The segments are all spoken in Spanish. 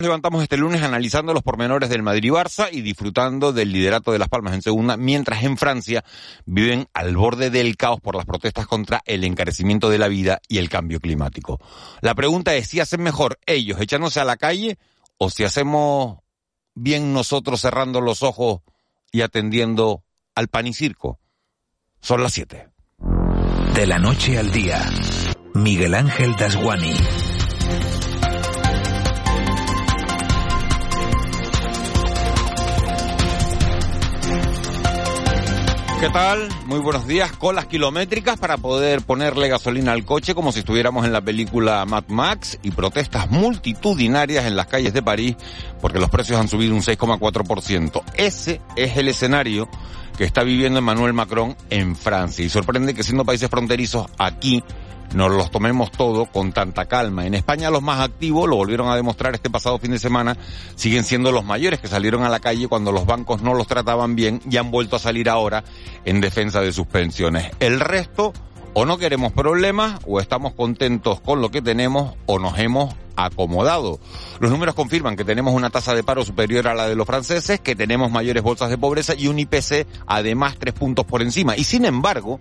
levantamos este lunes analizando los pormenores del Madrid-Barça y disfrutando del liderato de Las Palmas en segunda, mientras en Francia viven al borde del caos por las protestas contra el encarecimiento de la vida y el cambio climático. La pregunta es si hacen mejor ellos echándose a la calle o si hacemos bien nosotros cerrando los ojos y atendiendo al pan y circo. Son las siete. De la noche al día, Miguel Ángel Dasguani. ¿Qué tal? Muy buenos días. Colas kilométricas para poder ponerle gasolina al coche como si estuviéramos en la película Mad Max y protestas multitudinarias en las calles de París porque los precios han subido un 6,4%. Ese es el escenario que está viviendo Emmanuel Macron en Francia y sorprende que siendo países fronterizos aquí nos los tomemos todo con tanta calma. En España los más activos, lo volvieron a demostrar este pasado fin de semana, siguen siendo los mayores que salieron a la calle cuando los bancos no los trataban bien y han vuelto a salir ahora en defensa de sus pensiones. El resto, o no queremos problemas, o estamos contentos con lo que tenemos, o nos hemos acomodado. Los números confirman que tenemos una tasa de paro superior a la de los franceses, que tenemos mayores bolsas de pobreza y un IPC además tres puntos por encima. Y sin embargo,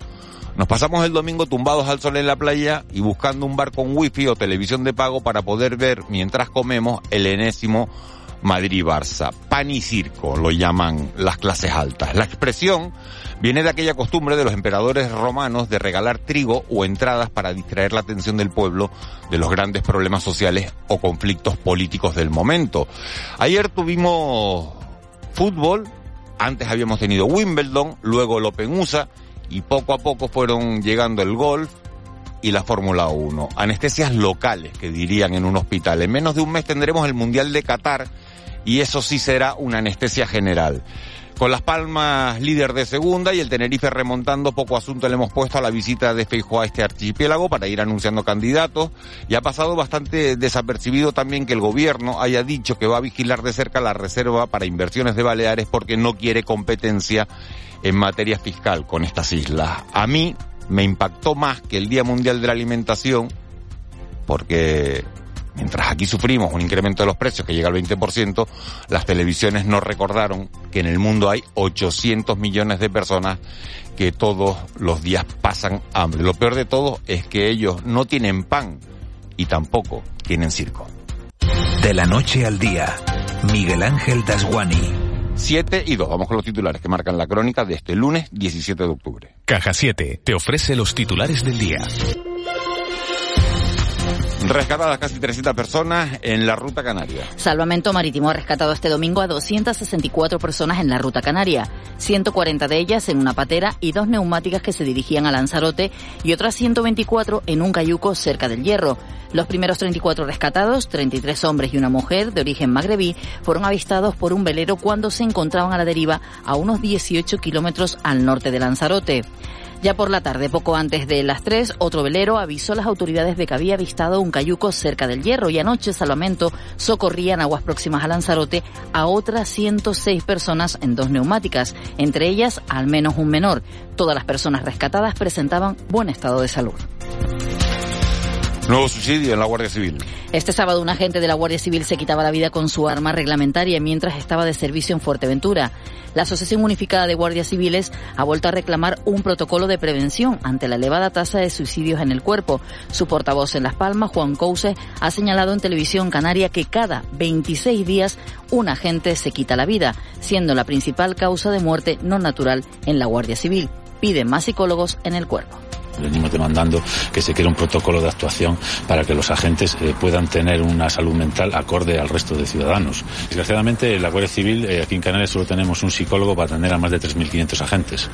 nos pasamos el domingo tumbados al sol en la playa y buscando un bar con wifi o televisión de pago para poder ver mientras comemos el enésimo Madrid-Barça. Pan y circo lo llaman las clases altas. La expresión viene de aquella costumbre de los emperadores romanos de regalar trigo o entradas para distraer la atención del pueblo de los grandes problemas sociales o conflictos políticos del momento. Ayer tuvimos fútbol, antes habíamos tenido Wimbledon, luego el Open USA y poco a poco fueron llegando el golf y la Fórmula 1. Anestesias locales, que dirían en un hospital. En menos de un mes tendremos el Mundial de Qatar y eso sí será una anestesia general. Con Las Palmas líder de segunda y el Tenerife remontando, poco asunto le hemos puesto a la visita de Feijóo a este archipiélago para ir anunciando candidatos. Y ha pasado bastante desapercibido también que el gobierno haya dicho que va a vigilar de cerca la reserva para inversiones de Baleares porque no quiere competencia en materia fiscal con estas islas. A mí me impactó más que el Día Mundial de la Alimentación porque Mientras aquí sufrimos un incremento de los precios que llega al 20%, las televisiones nos recordaron que en el mundo hay 800 millones de personas que todos los días pasan hambre. Lo peor de todo es que ellos no tienen pan y tampoco tienen circo. De la noche al día, Miguel Ángel Dasguani. 7 y 2. Vamos con los titulares que marcan la crónica de este lunes 17 de octubre. Caja 7 te ofrece los titulares del día. Rescatadas casi 300 personas en la ruta canaria. Salvamento Marítimo ha rescatado este domingo a 264 personas en la ruta canaria, 140 de ellas en una patera y dos neumáticas que se dirigían a Lanzarote y otras 124 en un cayuco cerca del Hierro. Los primeros 34 rescatados, 33 hombres y una mujer de origen magrebí, fueron avistados por un velero cuando se encontraban a la deriva a unos 18 kilómetros al norte de Lanzarote. Ya por la tarde, poco antes de las 3, otro velero avisó a las autoridades de que había avistado un cayuco cerca del Hierro y anoche Salvamento socorría en aguas próximas a Lanzarote a otras 106 personas en dos neumáticas, entre ellas al menos un menor. Todas las personas rescatadas presentaban buen estado de salud. Nuevo suicidio en la Guardia Civil. Este sábado un agente de la Guardia Civil se quitaba la vida con su arma reglamentaria mientras estaba de servicio en Fuerteventura. La Asociación Unificada de Guardias Civiles ha vuelto a reclamar un protocolo de prevención ante la elevada tasa de suicidios en el cuerpo. Su portavoz en Las Palmas, Juan Couse, ha señalado en televisión canaria que cada 26 días un agente se quita la vida, siendo la principal causa de muerte no natural en la Guardia Civil. Pide más psicólogos en el cuerpo venimos demandando que se quiera un protocolo de actuación para que los agentes eh, puedan tener una salud mental acorde al resto de ciudadanos. Desgraciadamente, en la Guardia Civil, eh, aquí en Canarias, solo tenemos un psicólogo para atender a más de 3.500 agentes.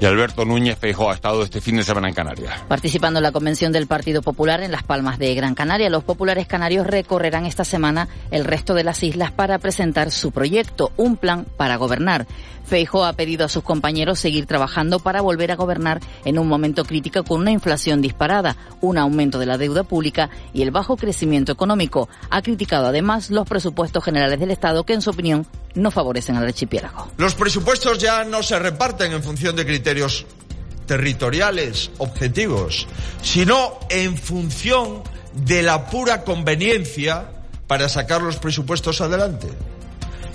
Y Alberto Núñez Feijóo ha estado este fin de semana en Canarias. Participando en la convención del Partido Popular en Las Palmas de Gran Canaria, los populares canarios recorrerán esta semana el resto de las islas para presentar su proyecto, un plan para gobernar. Feijóo ha pedido a sus compañeros seguir trabajando para volver a gobernar en un momento crítico con una inflación disparada, un aumento de la deuda pública y el bajo crecimiento económico. Ha criticado además los presupuestos generales del Estado que, en su opinión, no favorecen al archipiélago. Los presupuestos ya no se reparten en función de criterios territoriales objetivos, sino en función de la pura conveniencia para sacar los presupuestos adelante.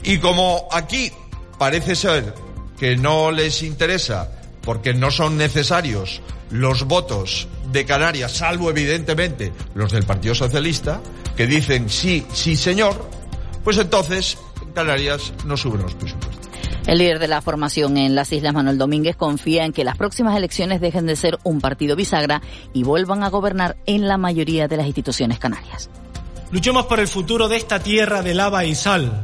Y como aquí parece ser que no les interesa porque no son necesarios los votos de Canarias, salvo evidentemente los del Partido Socialista, que dicen sí, sí señor, pues entonces en Canarias no suben los presupuestos. El líder de la formación en las Islas, Manuel Domínguez, confía en que las próximas elecciones dejen de ser un partido bisagra y vuelvan a gobernar en la mayoría de las instituciones canarias. Luchemos por el futuro de esta tierra de lava y sal.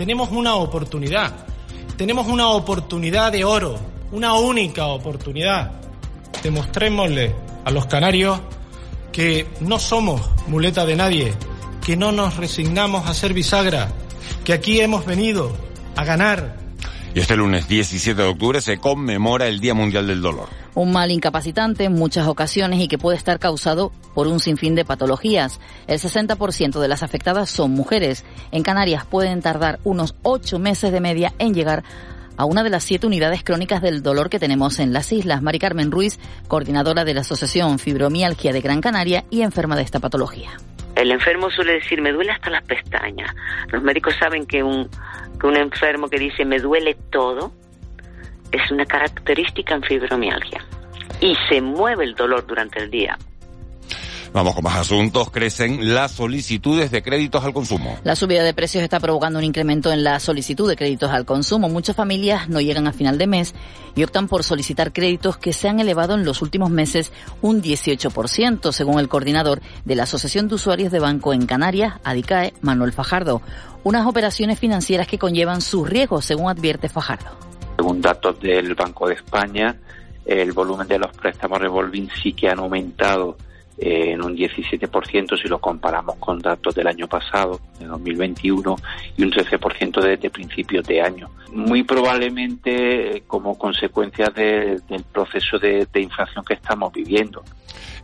Tenemos una oportunidad. Tenemos una oportunidad de oro. Una única oportunidad. Demostrémosle a los canarios que no somos muleta de nadie, que no nos resignamos a ser bisagra, que aquí hemos venido a ganar, y este lunes 17 de octubre se conmemora el Día Mundial del Dolor. Un mal incapacitante en muchas ocasiones y que puede estar causado por un sinfín de patologías. El 60% de las afectadas son mujeres. En Canarias pueden tardar unos 8 meses de media en llegar a una de las siete unidades crónicas del dolor que tenemos en las islas. Mari Carmen Ruiz, coordinadora de la Asociación Fibromialgia de Gran Canaria y enferma de esta patología. El enfermo suele decir, me duele hasta las pestañas. Los médicos saben que un, que un enfermo que dice, me duele todo, es una característica en fibromialgia. Y se mueve el dolor durante el día. Vamos con más asuntos. Crecen las solicitudes de créditos al consumo. La subida de precios está provocando un incremento en la solicitud de créditos al consumo. Muchas familias no llegan a final de mes y optan por solicitar créditos que se han elevado en los últimos meses un 18%, según el coordinador de la Asociación de Usuarios de Banco en Canarias, ADICAE, Manuel Fajardo. Unas operaciones financieras que conllevan sus riesgos, según advierte Fajardo. Según datos del Banco de España, el volumen de los préstamos revolving sí que han aumentado eh, en un 17% si lo comparamos con datos del año pasado, de 2021, y un 13% desde principios de año. Muy probablemente eh, como consecuencia del proceso de, de inflación que estamos viviendo.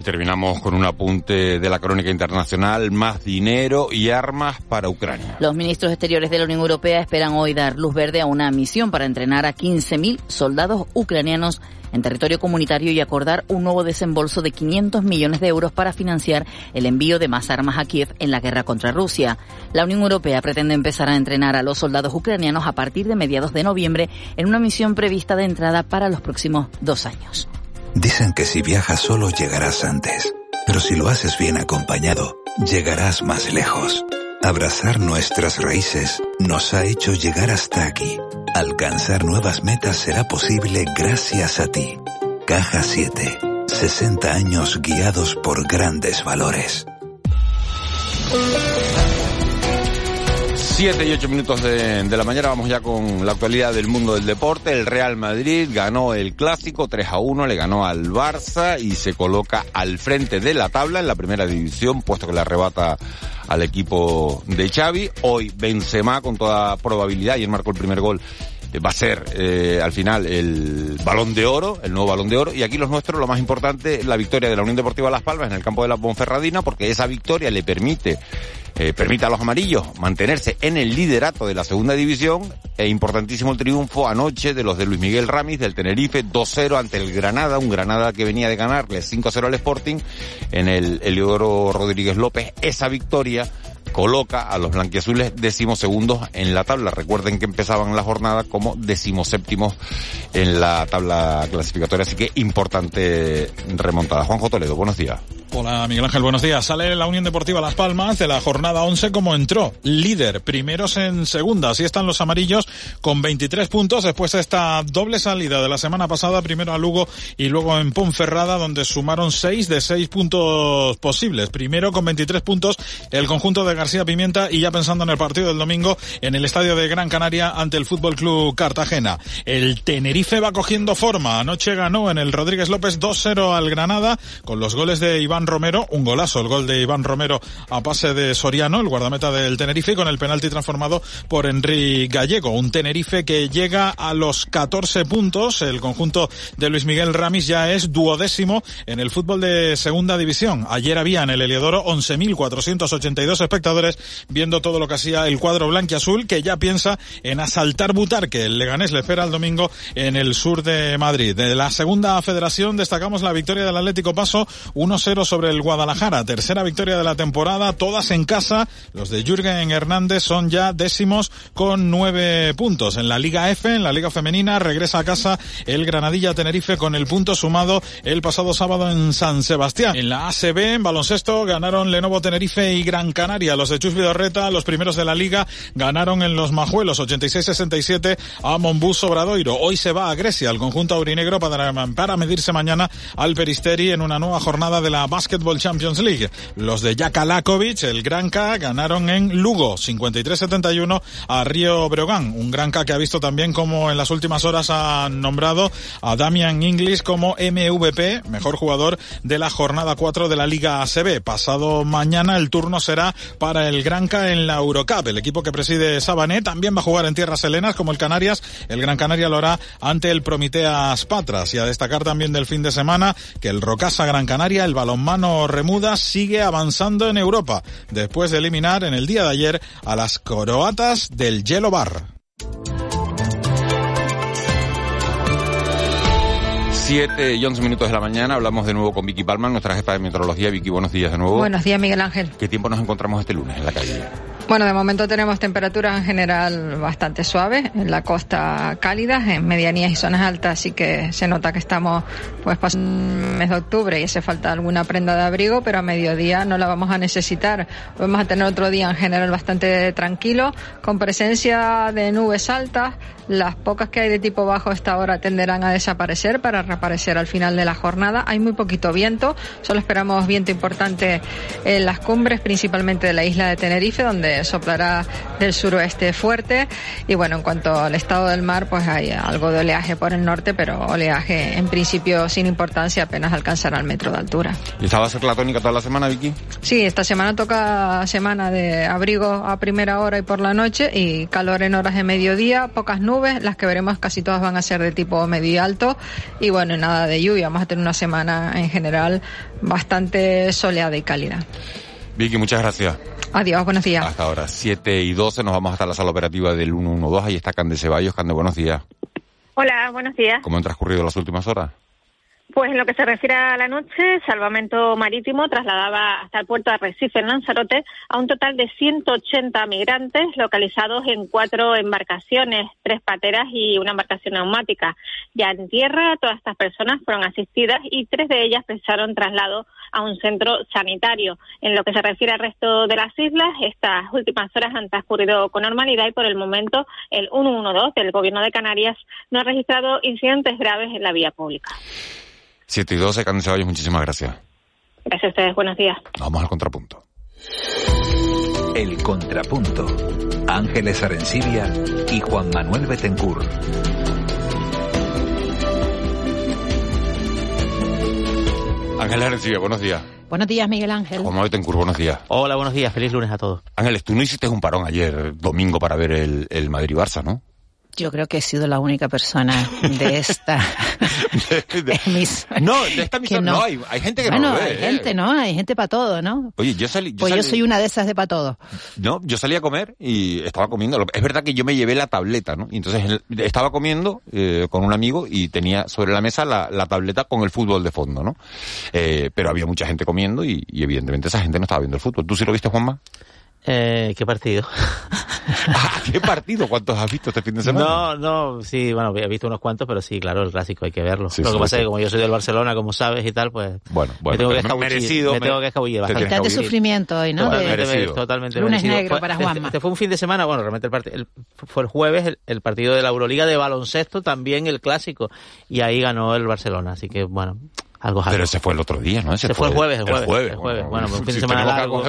Terminamos con un apunte de la crónica internacional, más dinero y armas para Ucrania. Los ministros exteriores de la Unión Europea esperan hoy dar luz verde a una misión para entrenar a 15.000 soldados ucranianos en territorio comunitario y acordar un nuevo desembolso de 500 millones de euros para financiar el envío de más armas a Kiev en la guerra contra Rusia. La Unión Europea pretende empezar a entrenar a los soldados ucranianos a partir de mediados de noviembre en una misión prevista de entrada para los próximos dos años. Dicen que si viajas solo llegarás antes, pero si lo haces bien acompañado, llegarás más lejos. Abrazar nuestras raíces nos ha hecho llegar hasta aquí. Alcanzar nuevas metas será posible gracias a ti. Caja 7. 60 años guiados por grandes valores. Siete y ocho minutos de, la mañana vamos ya con la actualidad del mundo del deporte. El Real Madrid ganó el clásico 3 a 1, le ganó al Barça y se coloca al frente de la tabla en la primera división, puesto que le arrebata al equipo de Xavi. Hoy Benzema con toda probabilidad y él marcó el primer gol va a ser eh, al final el balón de oro, el nuevo balón de oro. Y aquí los nuestros, lo más importante, la victoria de la Unión Deportiva Las Palmas en el campo de la Ponferradina, porque esa victoria le permite, eh, permite a los amarillos mantenerse en el liderato de la segunda división. E importantísimo el triunfo anoche de los de Luis Miguel Ramis del Tenerife, 2-0 ante el Granada, un Granada que venía de ganarle 5-0 al Sporting en el Eliodoro Rodríguez López. Esa victoria coloca a los blanquiazules decimosegundos en la tabla. Recuerden que empezaban la jornada como decimoséptimos en la tabla clasificatoria, así que importante remontada. Juanjo Toledo, buenos días. Hola Miguel Ángel, buenos días. Sale la Unión Deportiva Las Palmas de la jornada 11 como entró, líder, primeros en segunda. Así están los amarillos con 23 puntos después de esta doble salida de la semana pasada, primero a Lugo y luego en Ponferrada, donde sumaron 6 de 6 puntos posibles. Primero con 23 puntos el conjunto de Pimienta y ya pensando en el partido del domingo en el estadio de Gran Canaria ante el Fútbol Club Cartagena. El Tenerife va cogiendo forma. Anoche ganó en el Rodríguez López 2-0 al Granada con los goles de Iván Romero, un golazo, el gol de Iván Romero a pase de Soriano, el guardameta del Tenerife, con el penalti transformado por Enrique Gallego. Un Tenerife que llega a los 14 puntos. El conjunto de Luis Miguel Ramis ya es duodécimo en el fútbol de segunda división. Ayer había en el Heliodoro 11.482 espectadores viendo todo lo que hacía el cuadro blanquiazul, que ya piensa en asaltar Butarque. El Leganés le espera el domingo en el sur de Madrid. De la segunda federación destacamos la victoria del Atlético Paso 1-0 sobre sobre el Guadalajara. Tercera victoria de la temporada, todas en casa. Los de Jürgen Hernández son ya décimos con nueve puntos. En la Liga F, en la Liga Femenina, regresa a casa el Granadilla Tenerife con el punto sumado el pasado sábado en San Sebastián. En la ACB, en baloncesto, ganaron Lenovo Tenerife y Gran Canaria. Los de Chus Vidorreta, los primeros de la liga, ganaron en los Majuelos 86-67 a Monbus Obradoiro. Hoy se va a Grecia, el conjunto aurinegro, para, medirse mañana al Peristeri en una nueva jornada de la Basketball Champions League. Los de Jakalakovic, el Granca, ganaron en Lugo 53-71 a Río Breogán. Un Granca que ha visto también como en las últimas horas ha nombrado a Damian Inglis como MVP, mejor jugador de la jornada 4 de la Liga ACB. Pasado mañana el turno será el Granca en la Eurocup. El equipo que preside Sabané también va a jugar en tierras helenas como el Canarias. El Gran Canaria lo hará ante el Prometeas Patras. Y a destacar también del fin de semana que el Rocasa Gran Canaria, el balonmano Remuda, sigue avanzando en Europa después de eliminar en el día de ayer a las croatas del Yellow Bar. 7 y 11 minutos de la mañana hablamos de nuevo con Vicky Palma, nuestra jefa de meteorología. Vicky, buenos días de nuevo. Buenos días, Miguel Ángel. ¿Qué tiempo nos encontramos este lunes en la calle? Bueno, de momento tenemos temperaturas en general bastante suaves, en la costa cálidas, en medianías y zonas altas, así que se nota que estamos pues pasando el mes de octubre y hace falta alguna prenda de abrigo, pero a mediodía no la vamos a necesitar. Vamos a tener otro día en general bastante tranquilo, con presencia de nubes altas, las pocas que hay de tipo bajo a esta hora tenderán a desaparecer para reaparecer al final de la jornada. Hay muy poquito viento, solo esperamos viento importante en las cumbres, principalmente de la isla de Tenerife, donde soplará del suroeste fuerte. Y bueno, en cuanto al estado del mar, pues hay algo de oleaje por el norte, pero oleaje en principio sin importancia, apenas alcanzará el metro de altura. ¿Y esta va a ser la tónica toda la semana, Vicky? Sí, esta semana toca semana de abrigo a primera hora y por la noche y calor en horas de mediodía, pocas nubes las que veremos casi todas van a ser de tipo medio y alto y bueno, nada de lluvia, vamos a tener una semana en general bastante soleada y cálida. Vicky, muchas gracias. Adiós, buenos días. Hasta ahora, 7 y 12, nos vamos hasta la sala operativa del 112, ahí está Cande Ceballos. Cande, buenos días. Hola, buenos días. ¿Cómo han transcurrido las últimas horas? Pues en lo que se refiere a la noche, Salvamento Marítimo trasladaba hasta el puerto de Arrecife, en Lanzarote, a un total de 180 migrantes localizados en cuatro embarcaciones, tres pateras y una embarcación neumática. Ya en tierra, todas estas personas fueron asistidas y tres de ellas precisaron traslado a un centro sanitario. En lo que se refiere al resto de las islas, estas últimas horas han transcurrido con normalidad y por el momento el 112 del Gobierno de Canarias no ha registrado incidentes graves en la vía pública. 7 y 12, Candice muchísimas gracias. Gracias a ustedes, buenos días. Vamos al contrapunto. El contrapunto. Ángeles Arencibia y Juan Manuel Betencur. Ángeles Arencibia, buenos días. Buenos días, Miguel Ángel. Juan Manuel Betencur, buenos días. Hola, buenos días. Feliz lunes a todos. Ángeles, tú no hiciste un parón ayer, domingo, para ver el, el Madrid-Barça, ¿no? Yo creo que he sido la única persona de esta de, de, emisora. No, de esta emisora no. no. hay, hay gente que bueno, no lo ve. hay gente, ¿no? Hay gente para todo, ¿no? Oye, yo salí... Yo pues salí, yo soy una de esas de para todo. No, yo salí a comer y estaba comiendo. Es verdad que yo me llevé la tableta, ¿no? Y entonces estaba comiendo eh, con un amigo y tenía sobre la mesa la, la, tableta con el fútbol de fondo, ¿no? Eh, pero había mucha gente comiendo y, y evidentemente esa gente no estaba viendo el fútbol. ¿Tú sí lo viste, Juanma? Eh, ¿Qué partido? ah, ¿Qué partido? ¿Cuántos has visto este fin de semana? No, no, sí, bueno, he visto unos cuantos, pero sí, claro, el clásico hay que verlo. Sí, Lo que pasa es que como yo soy del Barcelona, como sabes y tal, pues bueno, bueno, me tengo que escabullir, merecido, me, tengo que escabullir bastante. De sufrimiento hoy, ¿no? Totalmente, merecido. totalmente Lunes merecido. negro fue, para este, Juanma. este fue un fin de semana, bueno, realmente el, part el fue el jueves el, el, partido de la Euroliga de baloncesto, también el clásico, y ahí ganó el Barcelona, así que bueno, algo. Pero ese fue el otro día, ¿no? Ese, ese fue el jueves, el jueves. El jueves, el jueves. Bueno, bueno, un fin de semana largo.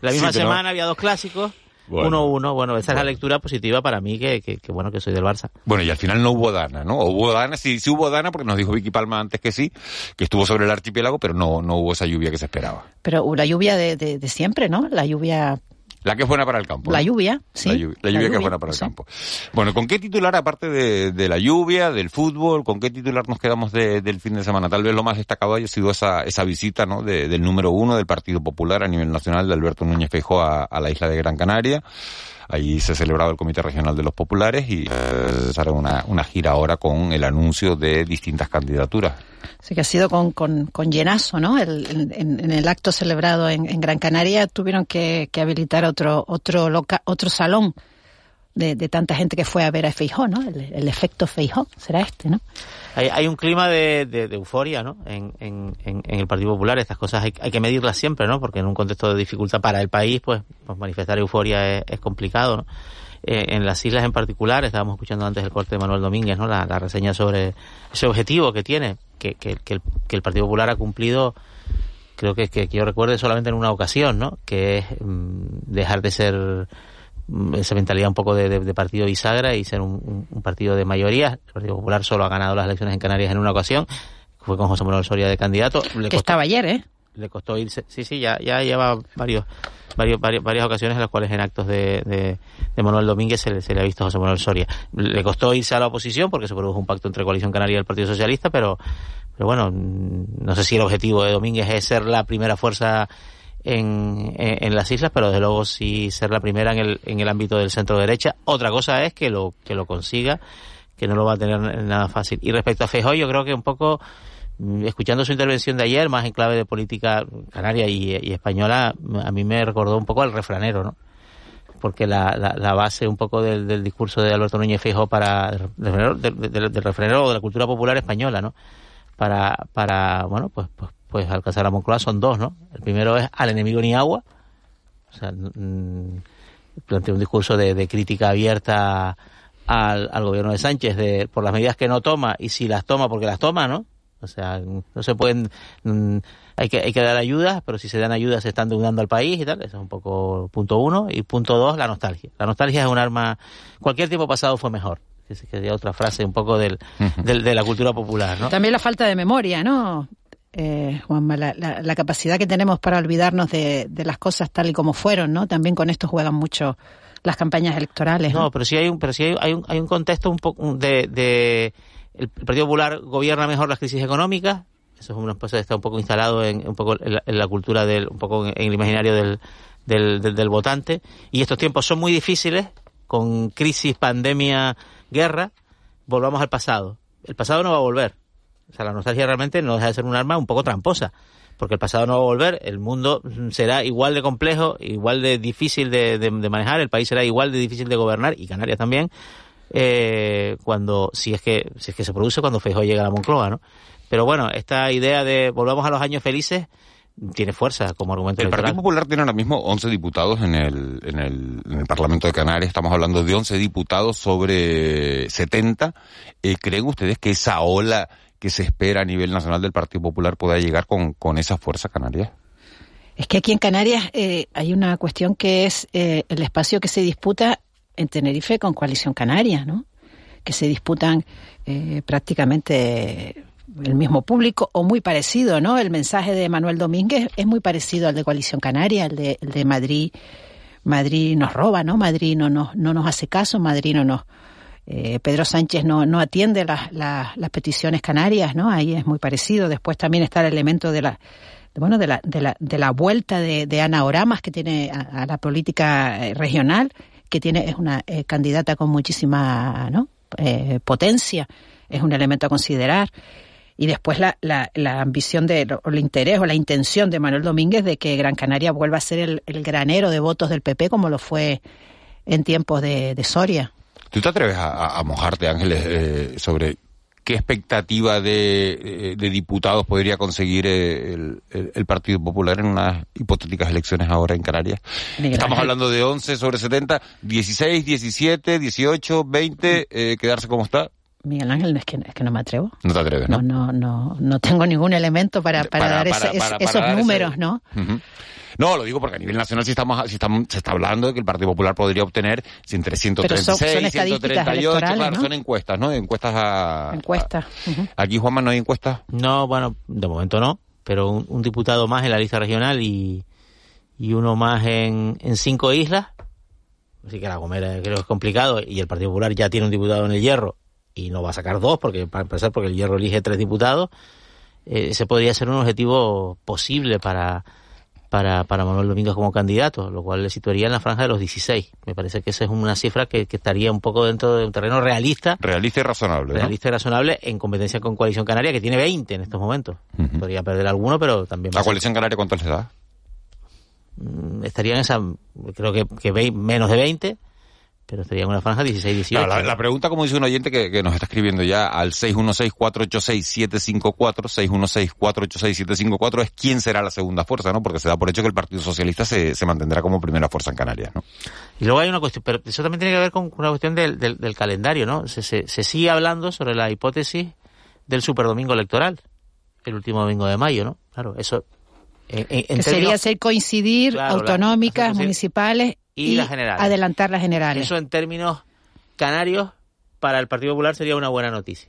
La misma sí, semana no. había dos clásicos. 1-1, bueno, uno, bueno, esa bueno. es la lectura positiva para mí, que, que, que, bueno, que soy del Barça. Bueno, y al final no hubo Dana, ¿no? O hubo Dana, sí, sí hubo Dana, porque nos dijo Vicky Palma antes que sí, que estuvo sobre el archipiélago, pero no, no hubo esa lluvia que se esperaba. Pero la lluvia de, de, de siempre, ¿no? La lluvia la que es buena para el campo. La lluvia, sí. La lluvia, la lluvia, la lluvia que es buena para el sí. campo. Bueno, ¿con qué titular, aparte de, de, la lluvia, del fútbol, con qué titular nos quedamos de, del fin de semana? Tal vez lo más destacado haya sido esa, esa visita ¿no? De, del número uno del Partido Popular a nivel nacional de Alberto Núñez Feijóo a, a la isla de Gran Canaria. Allí se celebraba el Comité Regional de los Populares y eh, hará una, una gira ahora con el anuncio de distintas candidaturas. Sí, que ha sido con, con, con llenazo, ¿no? El, en, el acto celebrado en, Gran Canaria tuvieron que, habilitar otro otro otro salón de, tanta gente que fue a ver a Feijó, ¿no? El, efecto Feijó será este, ¿no? Hay, hay un clima de, euforia, ¿no? En, el Partido Popular estas cosas hay, hay, que medirlas siempre, ¿no? Porque en un contexto de dificultad para el país, pues, pues manifestar euforia es, complicado, ¿no? Eh, en las islas en particular, estábamos escuchando antes el corte de Manuel Domínguez, ¿no? La, reseña sobre ese objetivo que tiene, que, el, Partido Popular ha cumplido creo que, que, que, yo recuerde solamente en una ocasión, ¿no? Que es mmm, dejar de ser esa mentalidad un poco de, de, de, partido bisagra y ser un, un, partido de mayoría. El Partido Popular solo ha ganado las elecciones en Canarias en una ocasión, fue con José Manuel Soria de candidato. Le que costó, estaba ayer, ¿eh? Le costó irse, sí, sí, ya, ya lleva varios varios, varios, varias ocasiones en las cuales en actos de, de, de Manuel Domínguez se, se, le ha visto a José Manuel Soria. Le costó irse a la oposición porque se produjo un pacto entre Coalición Canaria y el Partido Socialista, pero, pero bueno, no sé si el objetivo de Domínguez es ser la primera fuerza en, las islas, pero desde luego sí ser la primera en el, en el ámbito del centro derecha. Otra cosa es que lo, que lo consiga, que no lo va a tener nada fácil. Y respecto a Feijó, yo creo que un poco escuchando su intervención de ayer, más en clave de política canaria y, española, a mí me recordó un poco al refranero, ¿no? Porque la, la, la base un poco del, del, discurso de Alberto Núñez Feijóo para del refranero, del refranero o de la cultura popular española, ¿no? Para, para bueno, pues, pues, pues alcanzar a Moncloa son dos, ¿no? El primero es al enemigo ni agua, o sea, mmm, plantea un discurso de, de crítica abierta al, al, gobierno de Sánchez de por las medidas que no toma y si las toma porque las toma, ¿no? O sea, no se pueden, hay que, hay que dar ayudas, pero si se dan ayudas se están endeudando al país y tal. Eso es un poco punto uno. Y punto dos, la nostalgia. La nostalgia es un arma, cualquier tiempo pasado fue mejor. Que sería otra frase un poco del, del, de la cultura popular, ¿no? También la falta de memoria, ¿no? Eh, Juanma, la, la, capacidad que tenemos para olvidarnos de, de, las cosas tal y como fueron, ¿no? También con esto juegan mucho las campañas electorales. No, ¿no? pero sí hay un, pero sí hay, hay, un, hay un contexto un poco de, de el Partido Popular gobierna mejor las crisis económicas, eso es una cosa que está un poco instalado en un poco en la, en la cultura del, un poco en, el imaginario del, del, del, del, votante, y estos tiempos son muy difíciles, con crisis, pandemia, guerra, volvamos al pasado. El pasado no va a volver. O sea, la nostalgia realmente no deja de ser un arma un poco tramposa, porque el pasado no va a volver, el mundo será igual de complejo, igual de difícil de, de, de manejar, el país será igual de difícil de gobernar, y Canarias también, eh, cuando si es que si es que se produce cuando Feijóo llega a la Moncloa, ¿no? Pero bueno, esta idea de volvamos a los años felices tiene fuerza como argumento El electoral. Partido Popular tiene ahora mismo 11 diputados en el, en el, en el Parlamento de Canarias. Estamos hablando de 11 diputados sobre 70. Eh, ¿Creen ustedes que esa ola que se espera a nivel nacional del Partido Popular pueda llegar con, con esa fuerza canaria? Es que aquí en Canarias eh, hay una cuestión que es eh, el espacio que se disputa en Tenerife con Coalición Canaria, ¿no? Que se disputan eh, prácticamente el mismo público o muy parecido, ¿no? El mensaje de Manuel Domínguez es muy parecido al de Coalición Canaria, el de, el de Madrid. Madrid nos roba, ¿no? Madrid no nos, no nos hace caso, Madrid no nos... Eh, Pedro Sánchez no, no atiende las, las, peticiones canarias, ¿no? Ahí es muy parecido. Después también está el elemento de la, bueno, de la, de la, de la vuelta de, de Ana Oramas que tiene a, la política eh, regional, que tiene, es una eh, candidata con muchísima ¿no? eh, potencia, es un elemento a considerar. Y después la, la, la ambición de, el interés o la intención de Manuel Domínguez de que Gran Canaria vuelva a ser el, el granero de votos del PP como lo fue en tiempos de, de Soria. ¿Tú te atreves a, a mojarte, Ángeles, eh, sobre qué expectativa de, de, diputados podría conseguir el, el, el, Partido Popular en unas hipotéticas elecciones ahora en Canarias? Miguel Estamos Ángel. hablando de 11 sobre 70, 16, 17, 18, 20, eh, quedarse como está. Miguel Ángel, es que, es que no me atrevo. No te atreves, ¿no? No, no, no, no tengo ningún elemento para, para, para dar ese, para, esos dar números, ese... ¿no? Uh -huh. No, lo digo porque a nivel nacional si estamos, si estamos, se está hablando de que el Partido Popular podría obtener entre 136, son, son 138, claro, ¿no? son encuestas, ¿no? Encuestas a... Encuestas. Uh -huh. Aquí, Juanma, ¿no hay encuestas? No, bueno, de momento no, pero un, un diputado más en la lista regional y, y uno más en, en cinco islas. Así que la Gomera creo que es complicado y el Partido Popular ya tiene un diputado en el Hierro y no va a sacar dos, porque para empezar, porque el Hierro elige tres diputados, eh, ese podría ser un objetivo posible para, para, para Manuel Domínguez como candidato, lo cual le situaría en la franja de los 16. Me parece que esa es una cifra que, que estaría un poco dentro de un terreno realista. Realista y razonable. ¿no? Realista y razonable en competencia con Coalición Canaria, que tiene 20 en estos momentos. Podría perder alguno, pero también... ¿La coalición canaria cuánto les da? Mm, estaría en esa, creo que, que menos de 20, pero estaría en una franja 16-18. Claro, la, la pregunta, como dice un oyente que, que nos está escribiendo ya al 616-486-754, 616-486-754, es quién será la segunda fuerza, ¿no? Porque se da por hecho que el Partido Socialista se, se mantendrá como primera fuerza en Canarias, ¿no? Y luego hay una cuestión, pero eso también tiene que ver con una cuestión del, del, del calendario, ¿no? Se, se, se sigue hablando sobre la hipótesis del superdomingo electoral, el último domingo de mayo, ¿no? Claro, eso... En, en- en que sería términos- hacer coincidir Claro, la- autonómicas, hacer municipales y las generales. adelantar las generales. Eso en términos canarios, para el Partido Popular sería una buena noticia.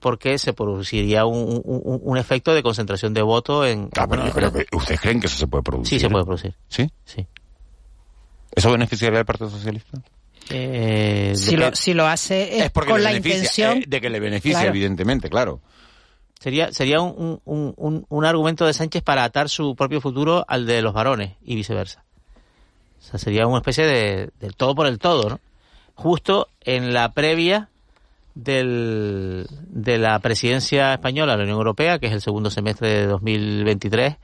Porque se produciría un, un- un efecto de concentración de votos en... Ah, pero yo creo que ustedes creen que eso se puede producir. Sí, se puede producir. ¿Sí? Sí. ¿Eso beneficiaría al Partido Socialista? Eh, si, lo, si lo hace es, porque con le la beneficia, intención eh, de que le beneficia, Claro. evidentemente, claro. Sería, sería un, un, un, un argumento de Sánchez para atar su propio futuro al de los varones y viceversa. O sea, sería una especie de, del todo por el todo, ¿no? Justo en la previa del, de la presidencia española de la Unión Europea, que es el segundo semestre de 2023,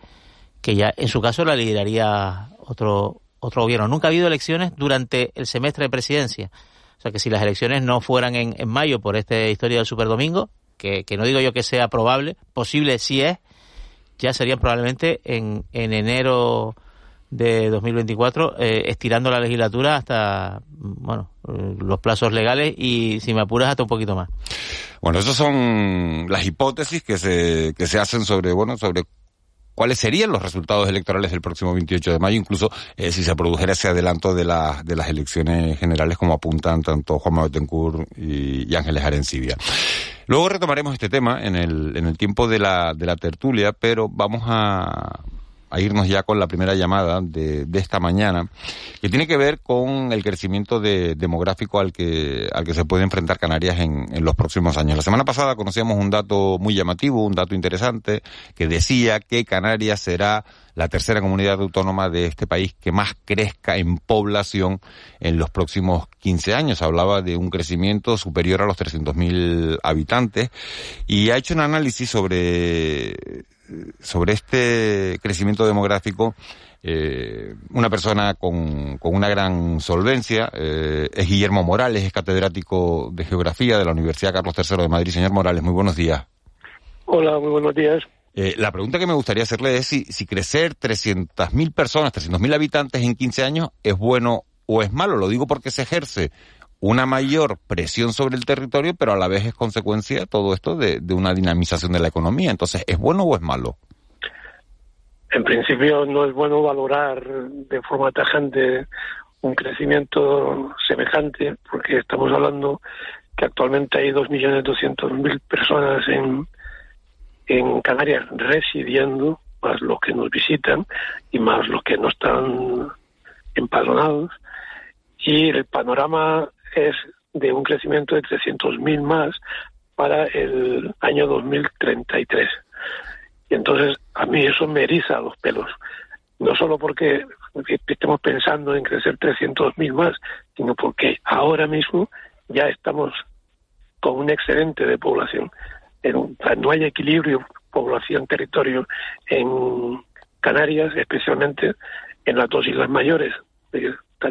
que ya en su caso la lideraría otro, otro gobierno. Nunca ha habido elecciones durante el semestre de presidencia. O sea que si las elecciones no fueran en, en mayo por esta historia del Superdomingo, que, que no digo yo que sea probable, posible sí es, ya serían probablemente en, en enero de 2024, eh, estirando la legislatura hasta, bueno, los plazos legales y, si me apuras, hasta un poquito más. Bueno, esas son las hipótesis que se, que se hacen sobre, bueno, sobre cuáles serían los resultados electorales del próximo 28 de mayo, incluso eh, si se produjera ese adelanto de, la, de las elecciones generales como apuntan tanto Juan Betancourt y, y Ángeles Arencibia. Luego retomaremos este tema en el, en el tiempo de la, de la tertulia, pero vamos a, a irnos ya con la primera llamada de, de esta mañana, que tiene que ver con el crecimiento de- demográfico al que, al que se puede enfrentar Canarias en, en los próximos años. La semana pasada conocíamos un dato muy llamativo, un dato interesante, que decía que Canarias será la tercera comunidad autónoma de este país que más crezca en población en los próximos 15 años. Hablaba de un crecimiento superior a los 300.000 habitantes y ha hecho un análisis sobre sobre este crecimiento demográfico eh, una persona con, con una gran solvencia eh, es Guillermo Morales, es catedrático de Geografía de la Universidad Carlos III de Madrid. Señor Morales, muy buenos días. Hola, muy buenos días. Eh, la pregunta que me gustaría hacerle es si, si crecer 300.000 personas, 300.000 habitantes en 15 años es bueno o es malo. Lo digo porque se ejerce una mayor presión sobre el territorio, pero a la vez es consecuencia todo esto de, una dinamización de la economía. Entonces, ¿es bueno o es malo? En principio no es bueno valorar de forma tajante un crecimiento semejante, porque estamos hablando que actualmente hay 2.200.000 personas en, en Canarias residiendo, más los que nos visitan y más los que no están empadronados. Y el panorama es de un crecimiento de 300.000 más para el año 2033. Y entonces a mí eso me eriza los pelos. No solo porque estemos pensando en crecer 300.000 más, sino porque ahora mismo ya estamos con un excedente de población. En- no hay equilibrio población-territorio en Canarias, especialmente en las dos islas mayores,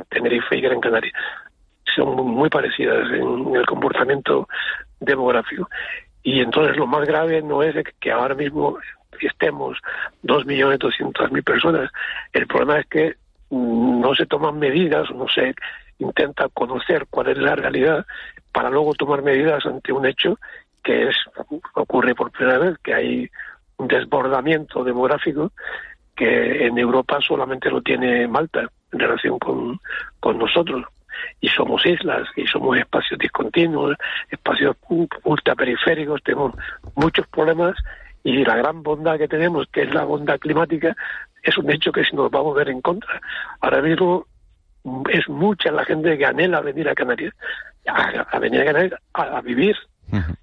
Tenerife y Gran Canaria. Son muy parecidas en el comportamiento demográfico. Y entonces lo más grave no es que ahora mismo estemos 2.200.000 personas. El problema es que mm, no se toman medidas, no se intenta conocer cuál es la realidad para luego tomar medidas ante un hecho que es ocurre por primera vez, que hay un desbordamiento demográfico que en Europa solamente lo tiene Malta en relación con, con nosotros. Y somos islas, y somos espacios discontinuos, espacios ultraperiféricos, tenemos muchos problemas y la gran bondad que tenemos, que es la bondad climática, es un hecho que se nos va a mover en contra. Ahora mismo mm, es mucha la gente que anhela venir a Canarias, a, a venir a Canarias a, a vivir.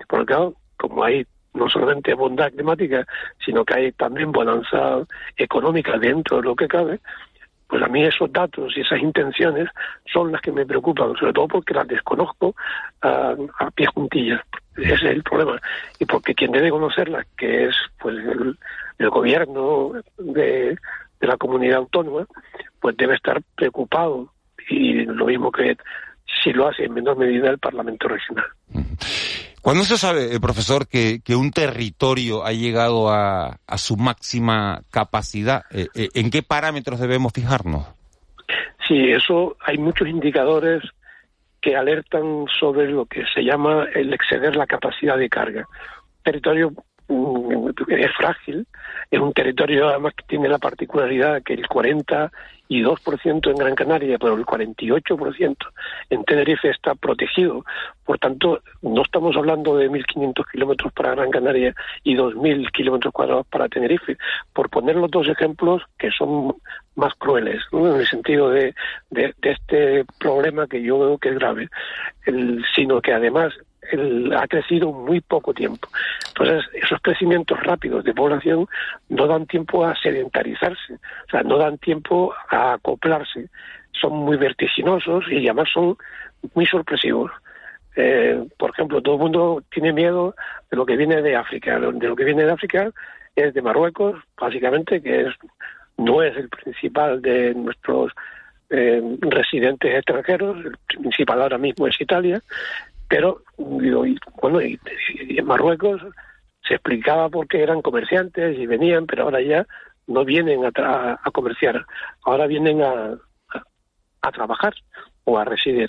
Porque claro, como hay no solamente bondad climática, sino que hay también bonanza económica dentro de lo que cabe, pues a mí esos datos y esas intenciones son las que me preocupan, sobre todo porque las desconozco a, a pie juntillas. Ese es el problema. Y porque quien debe conocerlas, que es pues el, el gobierno de, de la comunidad autónoma, pues debe estar preocupado. Y lo mismo que si lo hace en menor medida el Parlamento regional. ¿Cuándo se sabe, eh, profesor, que, que, un territorio ha llegado a, a su máxima capacidad? Eh, eh, ¿En qué parámetros debemos fijarnos? Sí, eso hay muchos indicadores que alertan sobre lo que se llama el exceder la capacidad de carga. Territorio mm, es frágil, es un territorio además que tiene la particularidad que el 42% en Gran Canaria, pero el 48% en Tenerife está protegido. Por tanto, no estamos hablando de 1.500 kilómetros para Gran Canaria y 2.000 kilómetros cuadrados para Tenerife, por poner los dos ejemplos que son más crueles, ¿no? en el sentido de, de, de, este problema que yo veo que es grave, el, sino que además el, ha crecido muy poco tiempo. Entonces, esos crecimientos rápidos de población no dan tiempo a sedentarizarse, o sea, no dan tiempo a acoplarse, son muy vertiginosos y además son muy sorpresivos. Eh, por ejemplo, todo el mundo tiene miedo de lo que viene de África. De lo que viene de África es de Marruecos, básicamente, que es, no es el principal de nuestros eh, residentes extranjeros, el principal ahora mismo es Italia, pero y, bueno, y, en Marruecos se explicaba por qué eran comerciantes y venían, pero ahora ya no vienen a, a, a comerciar, ahora vienen a, a, a, trabajar o a residir.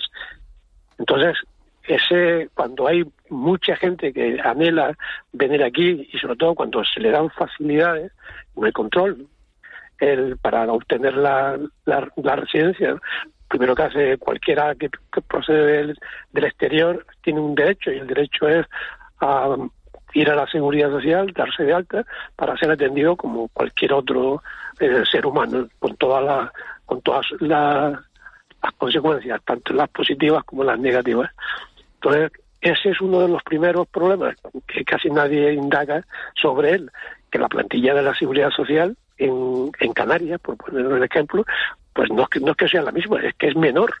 Entonces, ese cuando hay mucha gente que anhela venir aquí y sobre todo cuando se le dan facilidades, no hay control el, para obtener la, la, la residencia, primero que hace cualquiera que, procede del, exterior tiene un derecho y el derecho es a ir a la seguridad social, darse de alta para ser atendido como cualquier otro eh, ser humano con todas las con todas la, las consecuencias, tanto las positivas como las negativas. Entonces, ese es uno de los primeros problemas que casi nadie indaga sobre él, que la plantilla de la seguridad social en, en Canarias, por poner un ejemplo, pues no no es que sea la misma, es que es menor.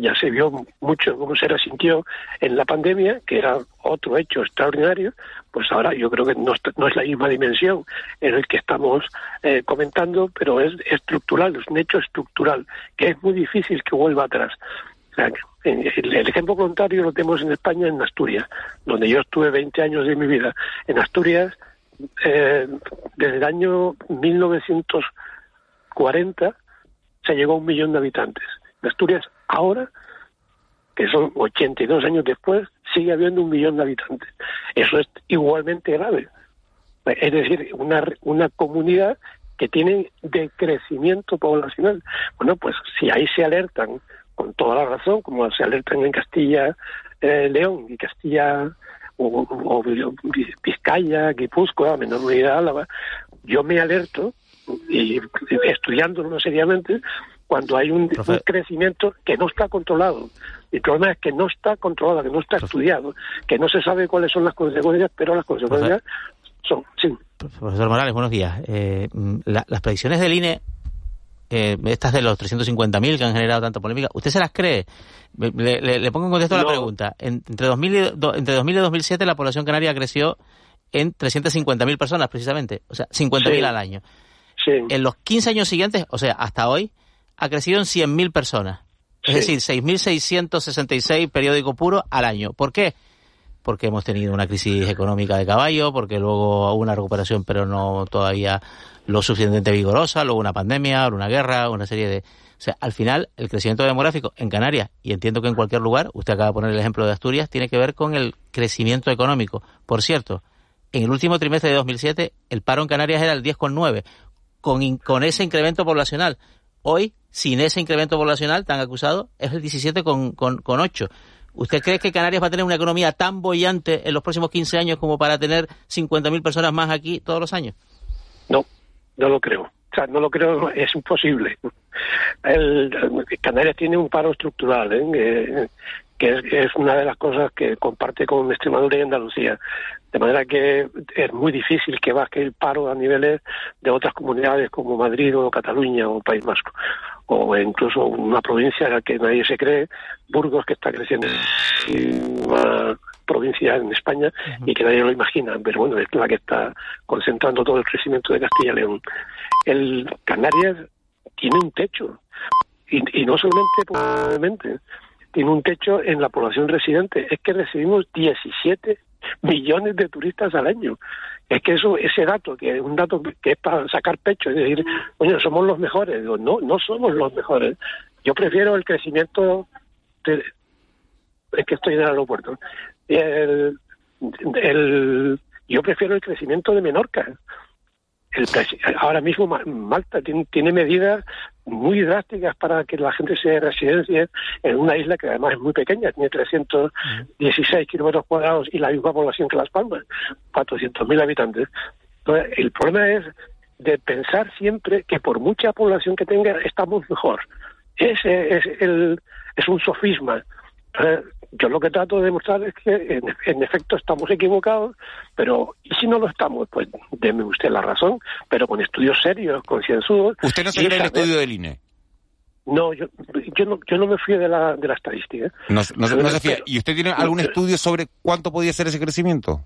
Ya se vio mucho cómo se resintió en la pandemia, que era otro hecho extraordinario, pues ahora yo creo que no, no es la misma dimensión en el que estamos eh, comentando, pero es estructural, es un hecho estructural, que es muy difícil que vuelva atrás. El, ejemplo contrario lo tenemos en España, en Asturias, donde yo estuve 20 años de mi vida. En Asturias, eh, desde el año 1940 se llegó a un millón de habitantes. En Asturias, ahora, que son 82 años después, sigue habiendo un millón de habitantes. Eso es igualmente grave. Es decir, una, una comunidad que tiene decrecimiento poblacional. Bueno, pues si ahí se alertan con toda la razón, como se alertan en Castilla eh, León y Castilla o, o, Vizcaya, Guipúzcoa, menor unidad Álava, yo me alerto y estudiándolo seriamente cuando hay un, un, crecimiento que no está controlado. El problema es que no está controlado, que no está estudiado, que no se sabe cuáles son las consecuencias, pero las consecuencias son, sí. Profesor Morales, buenos días. Eh, la, las predicciones del INE eh, estas de los 350.000 que han generado tanta polémica, ¿usted se las cree? Le, le, le pongo en contexto no. la pregunta. Entre 2000, y, do, entre 2000 y 2007 la población canaria creció en 350.000 personas, precisamente. O sea, 50.000 sí. al año. Sí. En los 15 años siguientes, o sea, hasta hoy, ha crecido en 100.000 personas. Es sí. decir, 6.666 periódico puro al año. ¿Por qué? Porque hemos tenido una crisis económica de caballo, porque luego una recuperación, pero no todavía lo suficientemente vigorosa, luego una pandemia, una guerra, una serie de... O sea, al final, el crecimiento demográfico en Canarias, y entiendo que en cualquier lugar, usted acaba de poner el ejemplo de Asturias, tiene que ver con el crecimiento económico. Por cierto, en el último trimestre de 2007, el paro en Canarias era el 10,9, con, con ese incremento poblacional. Hoy, sin ese incremento poblacional tan acusado, es el 17,8. Con, con, con ¿Usted cree que Canarias va a tener una economía tan bollante en los próximos 15 años como para tener 50.000 personas más aquí todos los años? No, no lo creo. O sea, no lo creo, es imposible. Canarias tiene un paro estructural, ¿eh? que, es, una de las cosas que comparte con Extremadura y Andalucía. De manera que es muy difícil que baje el paro a niveles de otras comunidades como Madrid o Cataluña o País Vasco. O incluso una provincia que nadie se cree, Burgos, que está creciendo una provincia en España y que nadie lo imagina, pero bueno, es la que está concentrando todo el crecimiento de Castilla y León. El Canarias tiene un techo y, no solamente probablemente tiene un techo en la población residente, es que recibimos 17 millones de turistas al año. Es que eso, ese dato, que es un dato que es para sacar pecho, es decir, oye, somos los mejores. no, no somos los mejores. Yo prefiero el crecimiento es que estoy en el aeropuerto. El, el, yo prefiero el crecimiento de Menorca. El, ahora mismo Malta tiene, tiene, medidas muy drásticas para que la gente se residencie en una isla que además es muy pequeña, tiene 316 kilómetros cuadrados y la misma población que Las Palmas, 400.000 habitantes. Entonces, el problema es de pensar siempre que por mucha población que tenga estamos mejor. Ese es, el, es un sofisma. Yo lo que trato de demostrar es que en, efecto estamos equivocados, pero ¿y si no lo estamos? Pues deme usted la razón, pero con estudios serios, concienzudos. ¿Usted no se el estudio del INE? No, yo, yo no, yo no me fui de la, de la estadística. No, no, no se fía. ¿Y usted tiene algún estudio sobre cuánto podía ser ese crecimiento?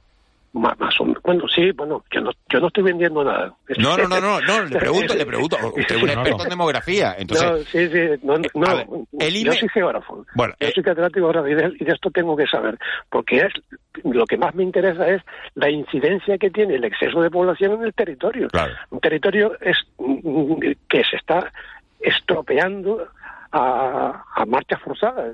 Más, bueno, sí, bueno, yo no, yo no estoy vendiendo nada. No, no, no, no, no le pregunto, le pregunto. Usted es un experto en demografía, entonces... No, sí, sí, no, no yo soy geógrafo, bueno, yo eh, soy catedrático y de, y de esto tengo que saber, porque es lo que más me interesa es la incidencia que tiene el exceso de población en el territorio. Un territorio es que se está estropeando a, a marcha forzada.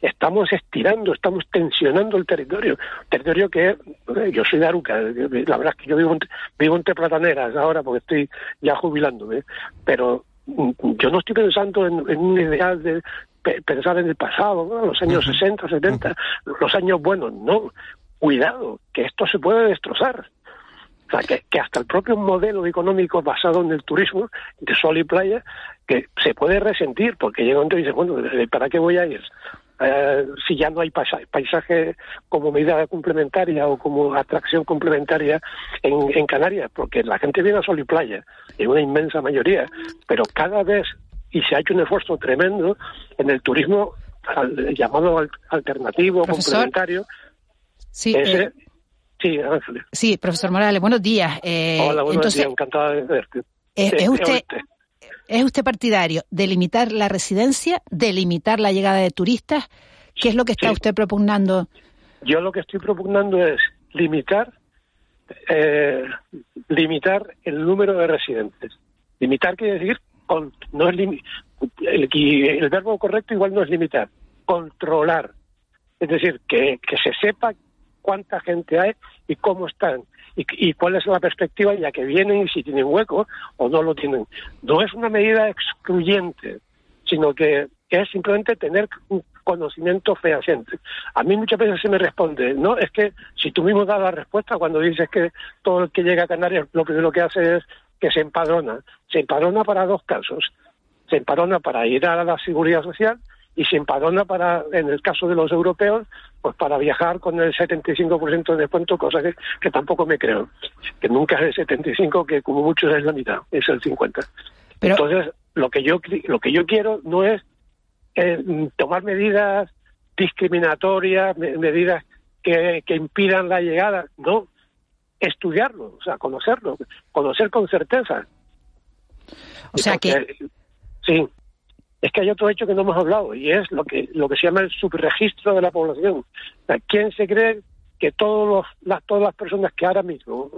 Estamos estirando, estamos tensionando el territorio. Territorio que eh, yo soy de Aruca, la verdad es que yo vivo, vivo entre plataneras ahora porque estoy ya jubilándome, pero mm, yo no estoy pensando en, un ideal de pensar en el pasado, los años 60, 70, los años buenos, no. Cuidado, que esto se puede destrozar. O sea, que, hasta el propio modelo económico basado en el turismo de sol y playa, que se puede resentir, porque llega un momento y dice, bueno, ¿para qué voy a ir? Eh, si ya no hay paisaje como medida complementaria o como atracción complementaria en, Canarias, porque la gente viene a sol y playa, en una inmensa mayoría, pero cada vez, y se ha hecho un esfuerzo tremendo en el turismo llamado alternativo, complementario, sí, eh, Sí, Sí, profesor Morales, buenos días. Eh, Hola, buenos días, encantado de verte. ¿Es usted, ¿Es usted partidario de limitar la residencia, de limitar la llegada de turistas? ¿Qué es lo que está usted propugnando? Yo lo que estoy propugnando es limitar, eh, limitar el número de residentes. Limitar quiere decir, no es el, el verbo correcto igual no es limitar, controlar. Es decir, que, que se sepa cuánta gente hay y cómo están y, cuál es la perspectiva ya que vienen y si tienen hueco o no lo tienen. No es una medida excluyente, sino que es simplemente tener un conocimiento fehaciente. A mí muchas veces se me responde, no, es que si tú mismo das la respuesta cuando dices que todo el que llega a Canarias lo primero que hace es que se empadrona. Se empadrona para dos casos. Se empadrona para ir a la seguridad social y se empadrona para, en el caso de los europeos, pues para viajar con el 75% de descuento, cosa que, que tampoco me creo, que nunca es el 75, que como mucho es la mitad, es el 50. Entonces, lo que yo lo que yo quiero no es eh, tomar medidas discriminatorias, medidas que, que impidan la llegada, no, estudiarlo, o sea, conocerlo, conocer con certeza. O sea que sí es que hay otro hecho que no hemos hablado y es lo que lo que se llama el subregistro de la población. ¿Quién se cree que todos las, todas las personas que ahora mismo,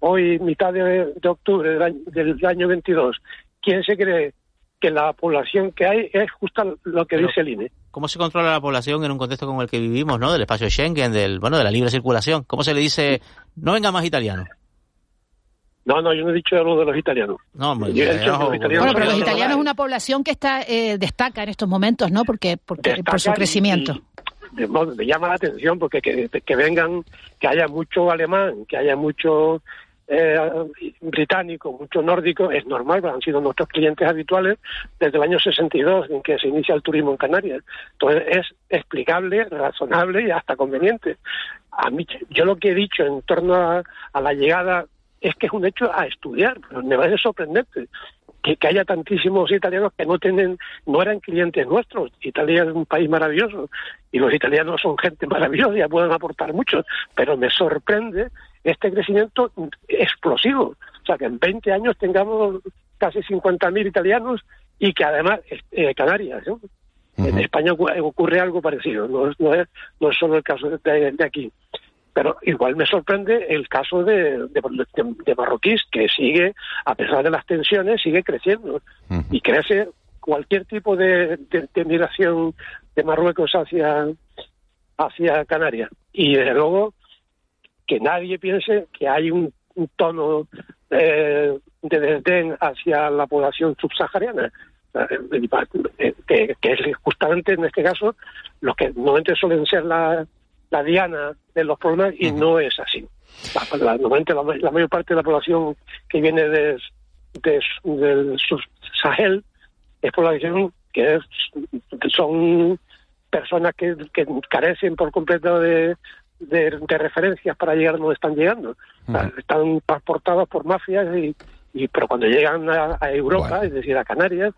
hoy mitad de, octubre del año, del año 22, quién se cree que la población que hay es justo lo que dice el INE? ¿Cómo se controla la población en un contexto como el que vivimos, ¿no? Del espacio Schengen, del bueno, de la libre circulación. ¿Cómo se le dice no venga más italiano? No, no, yo no he dicho algo de los italianos. No, bueno, pero los italianos es una población que está eh, destaca en estos momentos, ¿no? Porque, porque por su crecimiento. me llama la atención porque que, vengan, que haya mucho alemán, que haya mucho eh, británico, mucho nórdico, es normal, han sido nuestros clientes habituales desde el año 62 en que se inicia el turismo en Canarias. Entonces es explicable, razonable y hasta conveniente. A mí, yo lo que he dicho en torno a, a la llegada es que es un hecho a estudiar, me parece sorprendente que, que, haya tantísimos italianos que no tienen, no eran clientes nuestros. Italia es un país maravilloso y los italianos son gente maravillosa y pueden aportar mucho, pero me sorprende este crecimiento explosivo. O sea, que en 20 años tengamos casi 50.000 italianos y que además eh, Canarias. ¿no? Uh -huh. En España ocurre algo parecido, no, no, es, no es solo el caso de, de aquí. Pero igual me sorprende el caso de, de, de, de, Marroquíes, que sigue, a pesar de las tensiones, sigue creciendo. Uh -huh. Y crece cualquier tipo de, de, migración de Marruecos hacia, hacia Canarias. Y desde luego que nadie piense que hay un, un tono eh, de desdén hacia la población subsahariana. Que, que, es justamente en este caso los que normalmente suelen ser la, la diana de los problemas y uh -huh. no es así. La, la, normalmente la, la, mayor parte de la población que viene de, de, del Sahel es población que es, son personas que, que, carecen por completo de, de, de, referencias para llegar donde están llegando. Uh -huh. Están transportados por mafias y, y pero cuando llegan a, a Europa, bueno. es decir, a Canarias,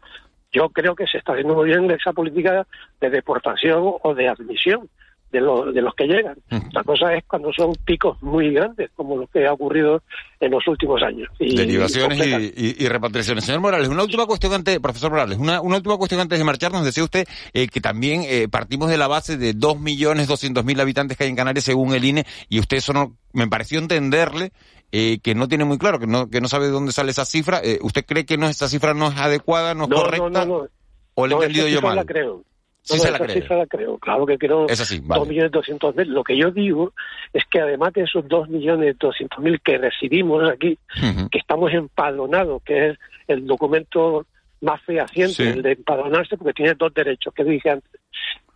yo creo que se está haciendo muy bien esa política de deportación o de admisión de, lo, de los que llegan. La cosa es cuando son picos muy grandes, como lo que ha ocurrido en los últimos años. Y, Derivaciones y, y, y, repatriaciones. Señor Morales, una última cuestión antes, profesor Morales, una, una última cuestión antes de marcharnos. Decía usted eh, que también eh, partimos de la base de 2.200.000 habitantes que hay en Canarias según el INE, y usted eso no, me pareció entenderle eh, que no tiene muy claro, que no, que no sabe de dónde sale esa cifra. Eh, ¿Usted cree que no esa cifra no es adecuada, no es no, correcta? No, no, no. ¿O le he no, entendido yo mal? La creo. Sí no, se la la creo, claro que creo. Así, vale. 2.200.000. Lo que yo digo es que además de esos 2.200.000 que recibimos aquí, uh -huh. que estamos empadronados, que es el documento más fehaciente, sí. el de empadronarse, porque tiene dos derechos que dije antes.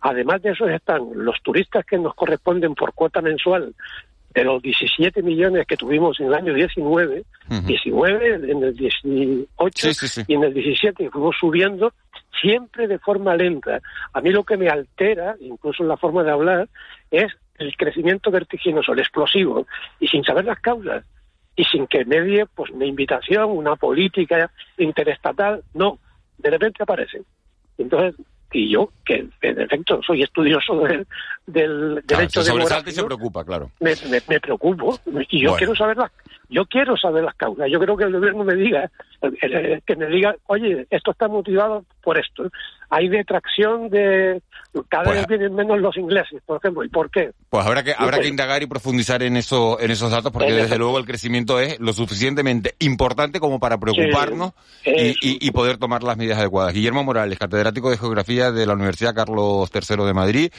Además de eso están los turistas que nos corresponden por cuota mensual de los 17 millones que tuvimos en el año 19, uh -huh. 19 en el 18 sí, sí, sí. y en el 17 fuimos subiendo siempre de forma lenta. A mí lo que me altera, incluso en la forma de hablar, es el crecimiento vertiginoso, el explosivo, y sin saber las causas, y sin que medie pues una invitación, una política interestatal, no, de repente aparecen. Entonces, y yo, que en efecto soy estudioso del, del derecho claro, demográfico, y se preocupa, claro. Me, me, me preocupo y yo bueno. quiero saber las yo quiero saber las causas. Yo creo que el gobierno me diga, que me diga, oye, esto está motivado por esto. Hay detracción de cada pues, vez vienen menos los ingleses, por ejemplo. ¿Y por qué? Pues habrá que habrá que indagar y profundizar en eso en esos datos porque desde luego el crecimiento es lo suficientemente importante como para preocuparnos sí, y, y, y, poder tomar las medidas adecuadas. Guillermo Morales, catedrático de geografía de la Universidad Carlos III de Madrid,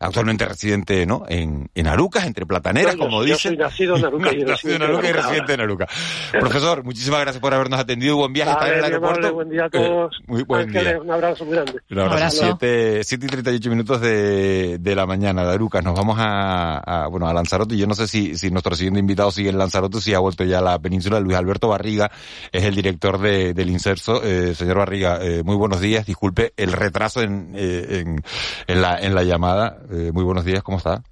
actualmente residente, ¿no? En, en Arucas, entre plataneras, yo, como yo dicen. Soy nacido en Arucas. y nacido en Arucas y residente en Arucas. Profesor, muchísimas gracias por habernos atendido. Buen viaje hasta en el aeropuerto. Amable, buen día a todos. Eh, muy buen Ángeles, día. Un abrazo muy grande. Un abrazo. 7, 7 y 38 minutos de, de la mañana de Arucas. Nos vamos a, a, bueno, a Lanzarote. Yo no sé si, si nuestro siguiente invitado sigue en Lanzarote, si ha vuelto ya a la península. Luis Alberto Barriga es el director de, del Inserso. Eh, señor Barriga, eh, muy buenos días. Disculpe el retraso en, eh, en, en, la, en la llamada. Muy buenos días, ¿cómo está?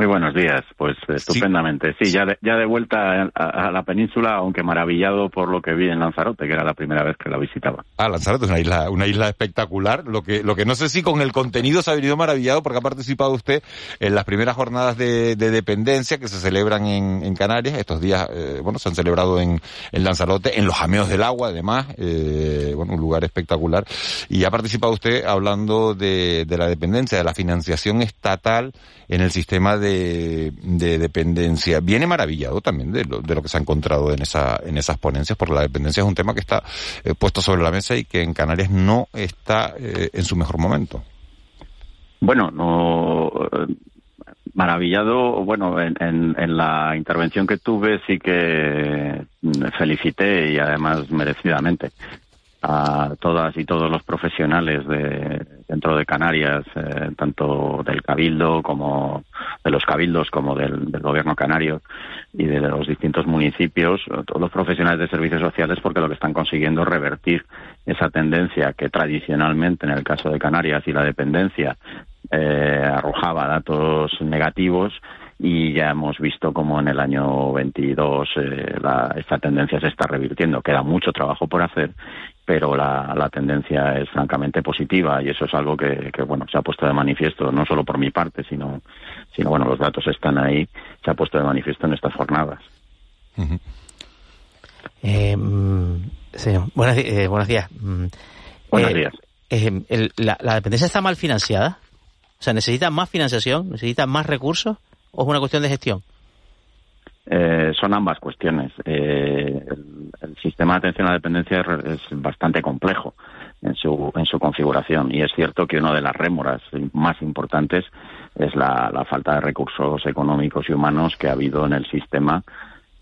Muy buenos días, pues estupendamente. Sí, sí ya, de, ya de vuelta a, a, la península, aunque maravillado por lo que vi en Lanzarote, que era la primera vez que la visitaba. Ah, Lanzarote es una isla, una isla espectacular. Lo que, lo que no sé si con el contenido se ha venido maravillado, porque ha participado usted en las primeras jornadas de, de dependencia que se celebran en, en Canarias. Estos días, eh, bueno, se han celebrado en, en Lanzarote, en los jameos del agua, además, eh, bueno, un lugar espectacular. Y ha participado usted hablando de, de la dependencia, de la financiación estatal en el sistema de, de dependencia. Viene maravillado también de lo, de lo que se ha encontrado en, esa, en esas ponencias, porque la dependencia es un tema que está eh, puesto sobre la mesa y que en Canarias no está eh, en su mejor momento. Bueno, no maravillado, bueno, en, en, en, la intervención que tuve sí que me felicité y además merecidamente a todas y todos los profesionales de dentro de Canarias, eh, tanto del Cabildo como de los cabildos como del, gobierno canario y de los distintos municipios, todos los profesionales de servicios sociales, porque lo que están consiguiendo es revertir esa tendencia que tradicionalmente, en el caso de Canarias y la dependencia, eh, arrojaba datos negativos y ya hemos visto como en el año 22 eh, la, esta tendencia se está revirtiendo. Queda mucho trabajo por hacer, pero la, la tendencia es francamente positiva y eso es algo que, que, bueno se ha puesto de manifiesto no solo por mi parte, sino, sino bueno los datos están ahí, se ha puesto de manifiesto en estas jornadas. Uh -huh. eh, sí, buenos, eh, buenos, días. Buenos días. Eh, el, la, ¿La dependencia está mal financiada? O sea, ¿necesita más financiación? ¿Necesita más recursos? ¿O es una cuestión de gestión? Eh, son ambas cuestiones. Eh, el, el, sistema de atención a la dependencia es bastante complejo en su, en su configuración y es cierto que una de las rémoras más importantes es la, la falta de recursos económicos y humanos que ha habido en el sistema.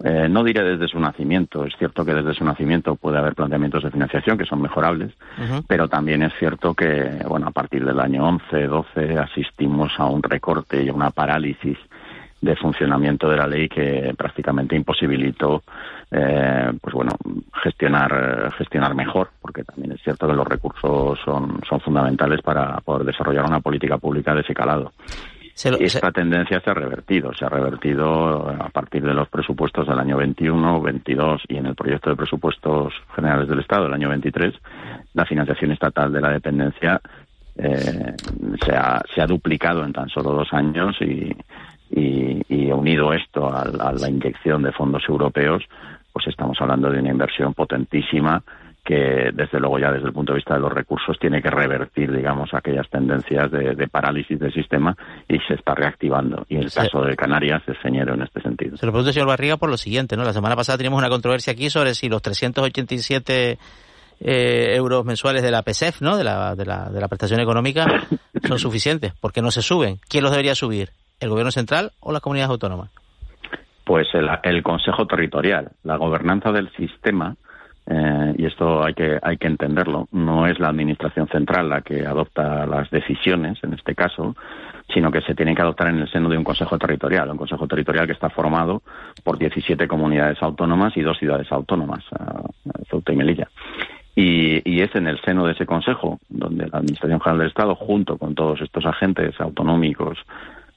Eh, no diré desde su nacimiento, es cierto que desde su nacimiento puede haber planteamientos de financiación que son mejorables, uh -huh. pero también es cierto que, bueno, a partir del año 11, 12 asistimos a un recorte y a una parálisis de funcionamiento de la ley que prácticamente imposibilitó eh, pues bueno gestionar gestionar mejor porque también es cierto que los recursos son son fundamentales para poder desarrollar una política pública de ese calado. Lo, y esta se... tendencia se ha revertido se ha revertido a partir de los presupuestos del año 21 22 y en el proyecto de presupuestos generales del Estado del año 23 la financiación estatal de la dependencia eh, se, ha, se ha duplicado en tan solo dos años y y, y unido esto a, a, la inyección de fondos europeos, pues estamos hablando de una inversión potentísima que desde luego ya desde el punto de vista de los recursos tiene que revertir, digamos, aquellas tendencias de, de parálisis del sistema y se está reactivando. Y el sí. caso de Canarias es señero en este sentido. Se lo pregunto, señor Barriga, por lo siguiente, ¿no? La semana pasada teníamos una controversia aquí sobre si los 387 eh, euros mensuales de la PSEF, ¿no? De la, de la, de la prestación económica son suficientes. porque no se suben? ¿Quién los debería subir? ¿El gobierno central o las comunidades autónomas? Pues el, Consejo Territorial. La gobernanza del sistema, eh, y esto hay que, hay que entenderlo, no es la Administración Central la que adopta las decisiones, en este caso, sino que se tienen que adoptar en el seno de un Consejo Territorial. Un Consejo Territorial que está formado por 17 comunidades autónomas y dos ciudades autónomas, Ceuta y Melilla. Y, y, es en el seno de ese Consejo donde la Administración General del Estado, junto con todos estos agentes autonómicos,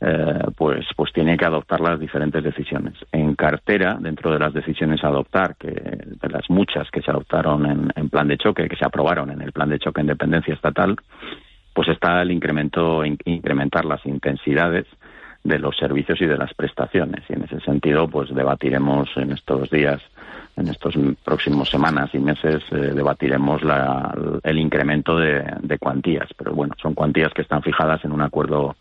eh, pues, pues tiene que adoptar las diferentes decisiones. En cartera, dentro de las decisiones a adoptar, que de las muchas que se adoptaron en, en plan de choque, que se aprobaron en el plan de choque en dependencia estatal, pues está el incremento, in, incrementar las intensidades de los servicios y de las prestaciones. Y en ese sentido, pues debatiremos en estos días, en estos próximos semanas y meses, eh, debatiremos la, el incremento de, de cuantías. Pero bueno, son cuantías que están fijadas en un acuerdo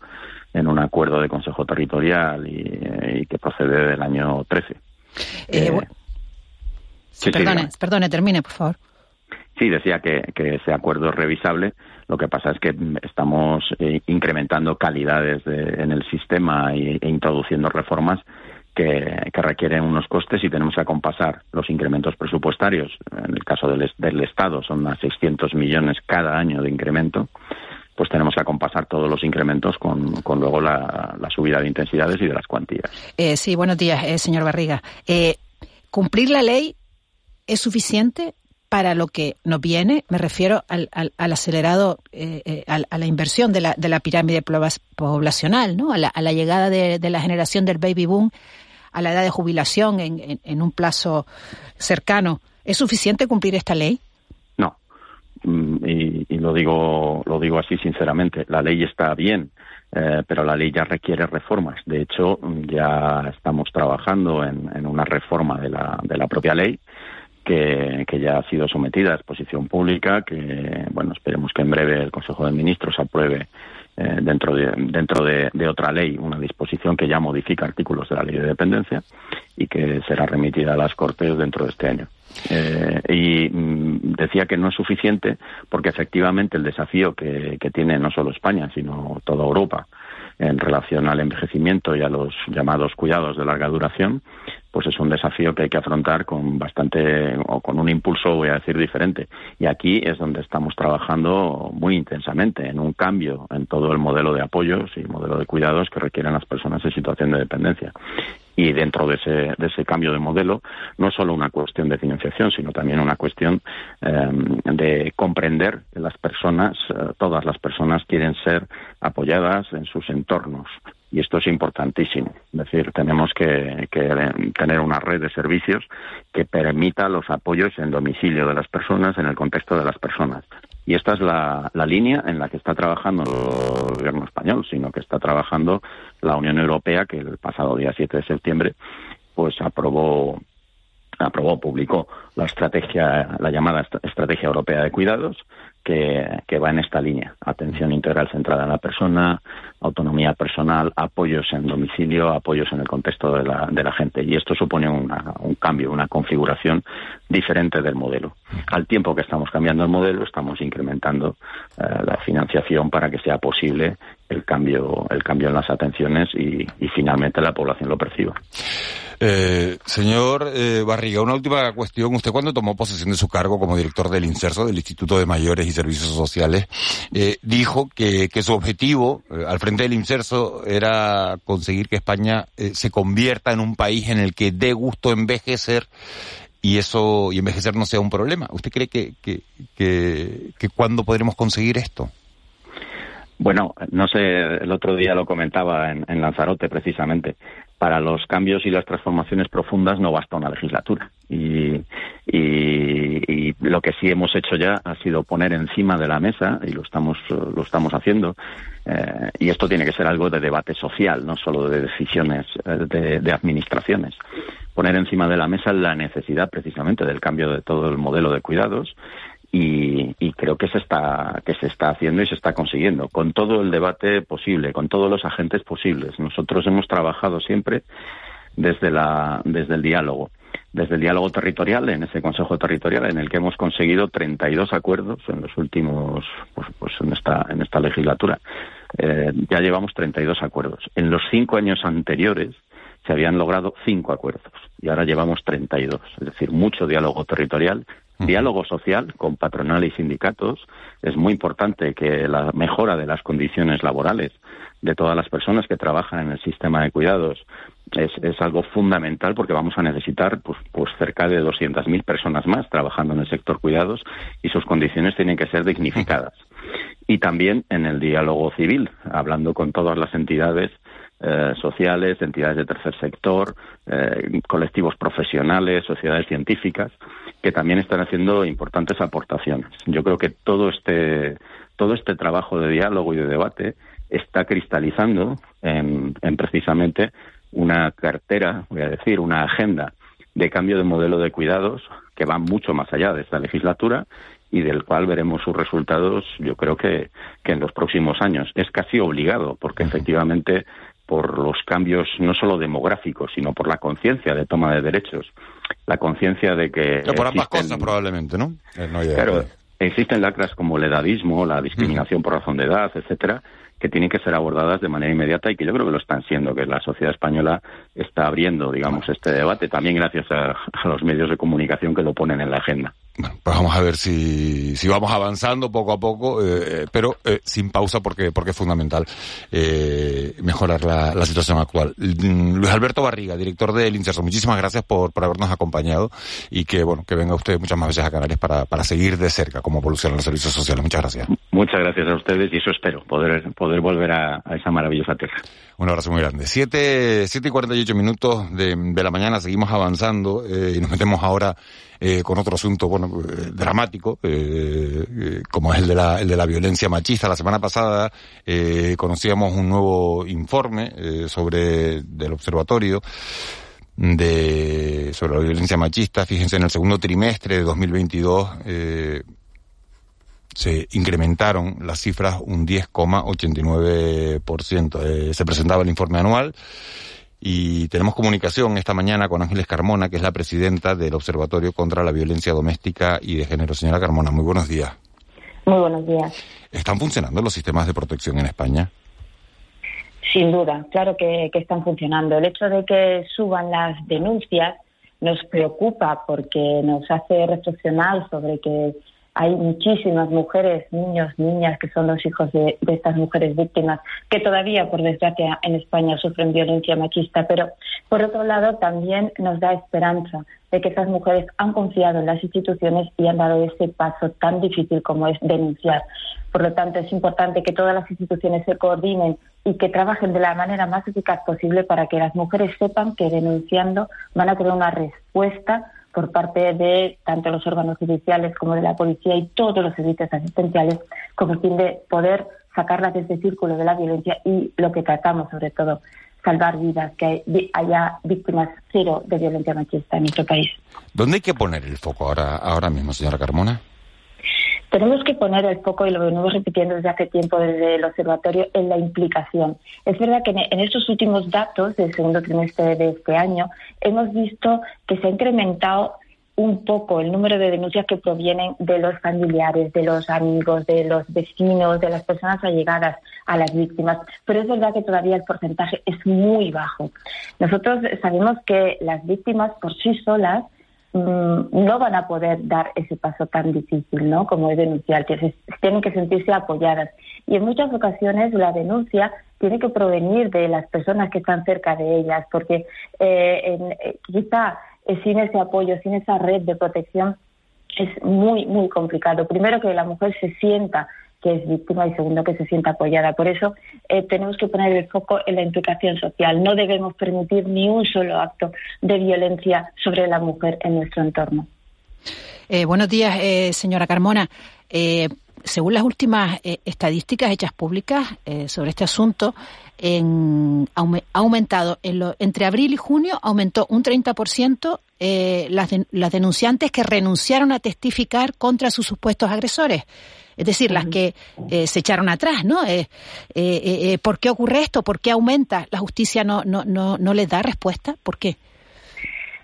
en un acuerdo de Consejo Territorial y, y que procede del año 13. Eh, eh, sí, perdone, sí, perdone, termine, por favor. Sí, decía que, que, ese acuerdo es revisable. Lo que pasa es que estamos eh, incrementando calidades de, en el sistema y, e introduciendo reformas que, que, requieren unos costes y tenemos que acompasar los incrementos presupuestarios. En el caso del, del Estado son a 600 millones cada año de incremento pues tenemos que acompasar todos los incrementos con, con luego la, la, subida de intensidades y de las cuantías. Eh, sí, buenos días, eh, señor Barriga. Eh, ¿Cumplir la ley es suficiente para lo que nos viene? Me refiero al, al, al acelerado, eh, a, a, la inversión de la, de la pirámide poblacional, ¿no? a, la, a la llegada de, de, la generación del baby boom, a la edad de jubilación en, en, en un plazo cercano. ¿Es suficiente cumplir esta ley? Mm, y, y, lo digo lo digo así sinceramente la ley está bien eh, pero la ley ya requiere reformas de hecho ya estamos trabajando en, una reforma de la, de la propia ley que, que, ya ha sido sometida a exposición pública que bueno esperemos que en breve el Consejo de Ministros apruebe eh, dentro de dentro de, de, otra ley una disposición que ya modifica artículos de la ley de dependencia y que será remitida a las Cortes dentro de este año. Eh, y mm, decía que no es suficiente porque efectivamente el desafío que, que tiene no solo España sino toda Europa en relación al envejecimiento y a los llamados cuidados de larga duración pues es un desafío que hay que afrontar con bastante o con un impulso, voy a decir, diferente. Y aquí es donde estamos trabajando muy intensamente en un cambio en todo el modelo de apoyos y modelo de cuidados que requieren las personas en situación de dependencia. Y dentro de ese, de ese cambio de modelo, no es solo una cuestión de financiación, sino también una cuestión eh, de comprender que las personas, eh, todas las personas quieren ser apoyadas en sus entornos, y esto es importantísimo. Es decir, tenemos que, tener una red de servicios que permita los apoyos en domicilio de las personas, en el contexto de las personas. Y esta es la, línea en la que está trabajando el gobierno español, sino que está trabajando la Unión Europea, que el pasado día 7 de septiembre pues aprobó aprobó, publicó la estrategia, la llamada Estrategia Europea de Cuidados, que, va en esta línea. Atención integral centrada en la persona, autonomía personal, apoyos en domicilio, apoyos en el contexto de la, de la gente. Y esto supone un cambio, una configuración diferente del modelo. Al tiempo que estamos cambiando el modelo, estamos incrementando eh, la financiación para que sea posible el cambio, el cambio en las atenciones y, finalmente la población lo perciba. Eh, señor eh, Barriga, una última cuestión. Usted cuando tomó posesión de su cargo como director del INSERSO, del Instituto de Mayores y Servicios Sociales, eh, dijo que, que, su objetivo eh, al frente del INSERSO era conseguir que España eh, se convierta en un país en el que dé gusto envejecer y eso y envejecer no sea un problema. ¿Usted cree que, que, que, que cuándo podremos conseguir esto? Bueno, no sé, el otro día lo comentaba en, en Lanzarote precisamente para los cambios y las transformaciones profundas no basta una legislatura. Y, lo que sí hemos hecho ya ha sido poner encima de la mesa, y lo estamos, lo estamos haciendo, eh, y esto tiene que ser algo de debate social, no solo de decisiones eh, de, de, administraciones. Poner encima de la mesa la necesidad precisamente del cambio de todo el modelo de cuidados y, creo que se está que se está haciendo y se está consiguiendo con todo el debate posible, con todos los agentes posibles. Nosotros hemos trabajado siempre desde la desde el diálogo, desde el diálogo territorial en ese Consejo Territorial en el que hemos conseguido 32 acuerdos en los últimos pues, pues en esta en esta legislatura. Eh, ya llevamos 32 acuerdos. En los cinco años anteriores se habían logrado cinco acuerdos y ahora llevamos 32. Es decir, mucho diálogo territorial Diálogo social con patronal y sindicatos. Es muy importante que la mejora de las condiciones laborales de todas las personas que trabajan en el sistema de cuidados es, es algo fundamental porque vamos a necesitar pues, pues cerca de 200.000 personas más trabajando en el sector cuidados y sus condiciones tienen que ser dignificadas. Y también en el diálogo civil, hablando con todas las entidades eh, sociales, entidades de tercer sector, eh, colectivos profesionales, sociedades científicas, que también están haciendo importantes aportaciones. Yo creo que todo este, todo este trabajo de diálogo y de debate está cristalizando en, en precisamente una cartera, voy a decir, una agenda de cambio de modelo de cuidados que va mucho más allá de esta legislatura y del cual veremos sus resultados, yo creo que, que en los próximos años. Es casi obligado, porque efectivamente por los cambios no solo demográficos, sino por la conciencia de toma de derechos, la conciencia de que... por ambas cosas probablemente, ¿no? Eh, claro, existen lacras como el edadismo, la discriminación por razón de edad, etcétera, que tienen que ser abordadas de manera inmediata y que yo creo que lo están siendo, que la sociedad española está abriendo, digamos, este debate, también gracias a, los medios de comunicación que lo ponen en la agenda. Bueno, pues vamos a ver si, si vamos avanzando poco a poco, eh, pero eh, sin pausa porque, porque es fundamental eh, mejorar la, la, situación actual. Mm, Luis Alberto Barriga, director del Inserso, muchísimas gracias por, por habernos acompañado y que bueno que venga usted muchas más veces a Canarias para, para seguir de cerca cómo evolucionan los servicios sociales. Muchas gracias. Muchas gracias a ustedes y eso espero, poder, poder volver a, a esa maravillosa tierra. Un abrazo muy grande. Siete, siete y cuarenta y ocho minutos de, de, la mañana, seguimos avanzando eh, y nos metemos ahora eh, con otro asunto, bueno, eh, dramático, eh, eh, como es el de, la, el de la violencia machista. La semana pasada eh, conocíamos un nuevo informe sobre del observatorio de sobre la violencia machista. Fíjense, en el segundo trimestre de 2022 eh, se incrementaron las cifras un 10,89%. Eh, se presentaba el informe anual y tenemos comunicación esta mañana con Ángeles Carmona, que es la presidenta del Observatorio contra la Violencia Doméstica y de Género. Señora Carmona, muy buenos días. Muy buenos días. ¿Están funcionando los sistemas de protección en España? Sin duda, claro que, que están funcionando. El hecho de que suban las denuncias nos preocupa porque nos hace reflexionar sobre que hay muchísimas mujeres, niños, niñas que son los hijos de, estas mujeres víctimas que todavía, por desgracia, en España sufren violencia machista. Pero, por otro lado, también nos da esperanza de que esas mujeres han confiado en las instituciones y han dado ese paso tan difícil como es denunciar. Por lo tanto, es importante que todas las instituciones se coordinen y que trabajen de la manera más eficaz posible para que las mujeres sepan que denunciando van a tener una respuesta por parte de tanto los órganos judiciales como de la policía y todos los servicios asistenciales con el fin de poder sacarlas de ese círculo de la violencia y lo que tratamos sobre todo salvar vidas, que haya víctimas cero de violencia machista en nuestro país. ¿Dónde hay que poner el foco ahora, ahora mismo, señora Carmona? Tenemos que poner el foco, y lo venimos repitiendo desde hace tiempo desde el observatorio, en la implicación. Es verdad que en estos últimos datos del segundo trimestre de este año hemos visto que se ha incrementado un poco el número de denuncias que provienen de los familiares, de los amigos, de los vecinos, de las personas allegadas a las víctimas. Pero es verdad que todavía el porcentaje es muy bajo. Nosotros sabemos que las víctimas por sí solas no van a poder dar ese paso tan difícil, ¿no? Como es denunciar, que tienen que sentirse apoyadas. Y en muchas ocasiones la denuncia tiene que provenir de las personas que están cerca de ellas, porque eh, en, eh, quizá eh, sin ese apoyo, sin esa red de protección, es muy, muy complicado. Primero que la mujer se sienta que es víctima y segundo que se sienta apoyada. Por eso eh, tenemos que poner el foco en la implicación social. No debemos permitir ni un solo acto de violencia sobre la mujer en nuestro entorno. Eh, buenos días, eh, señora Carmona. Según las últimas estadísticas hechas públicas sobre este asunto, ha aumentado entre abril y junio aumentó un 30% las, las denunciantes que renunciaron a testificar contra sus supuestos agresores es decir, las que eh, se echaron atrás, ¿no? Eh, eh, ¿Por qué ocurre esto? ¿Por qué aumenta? ¿La justicia no, no, no, no les da respuesta? ¿Por qué?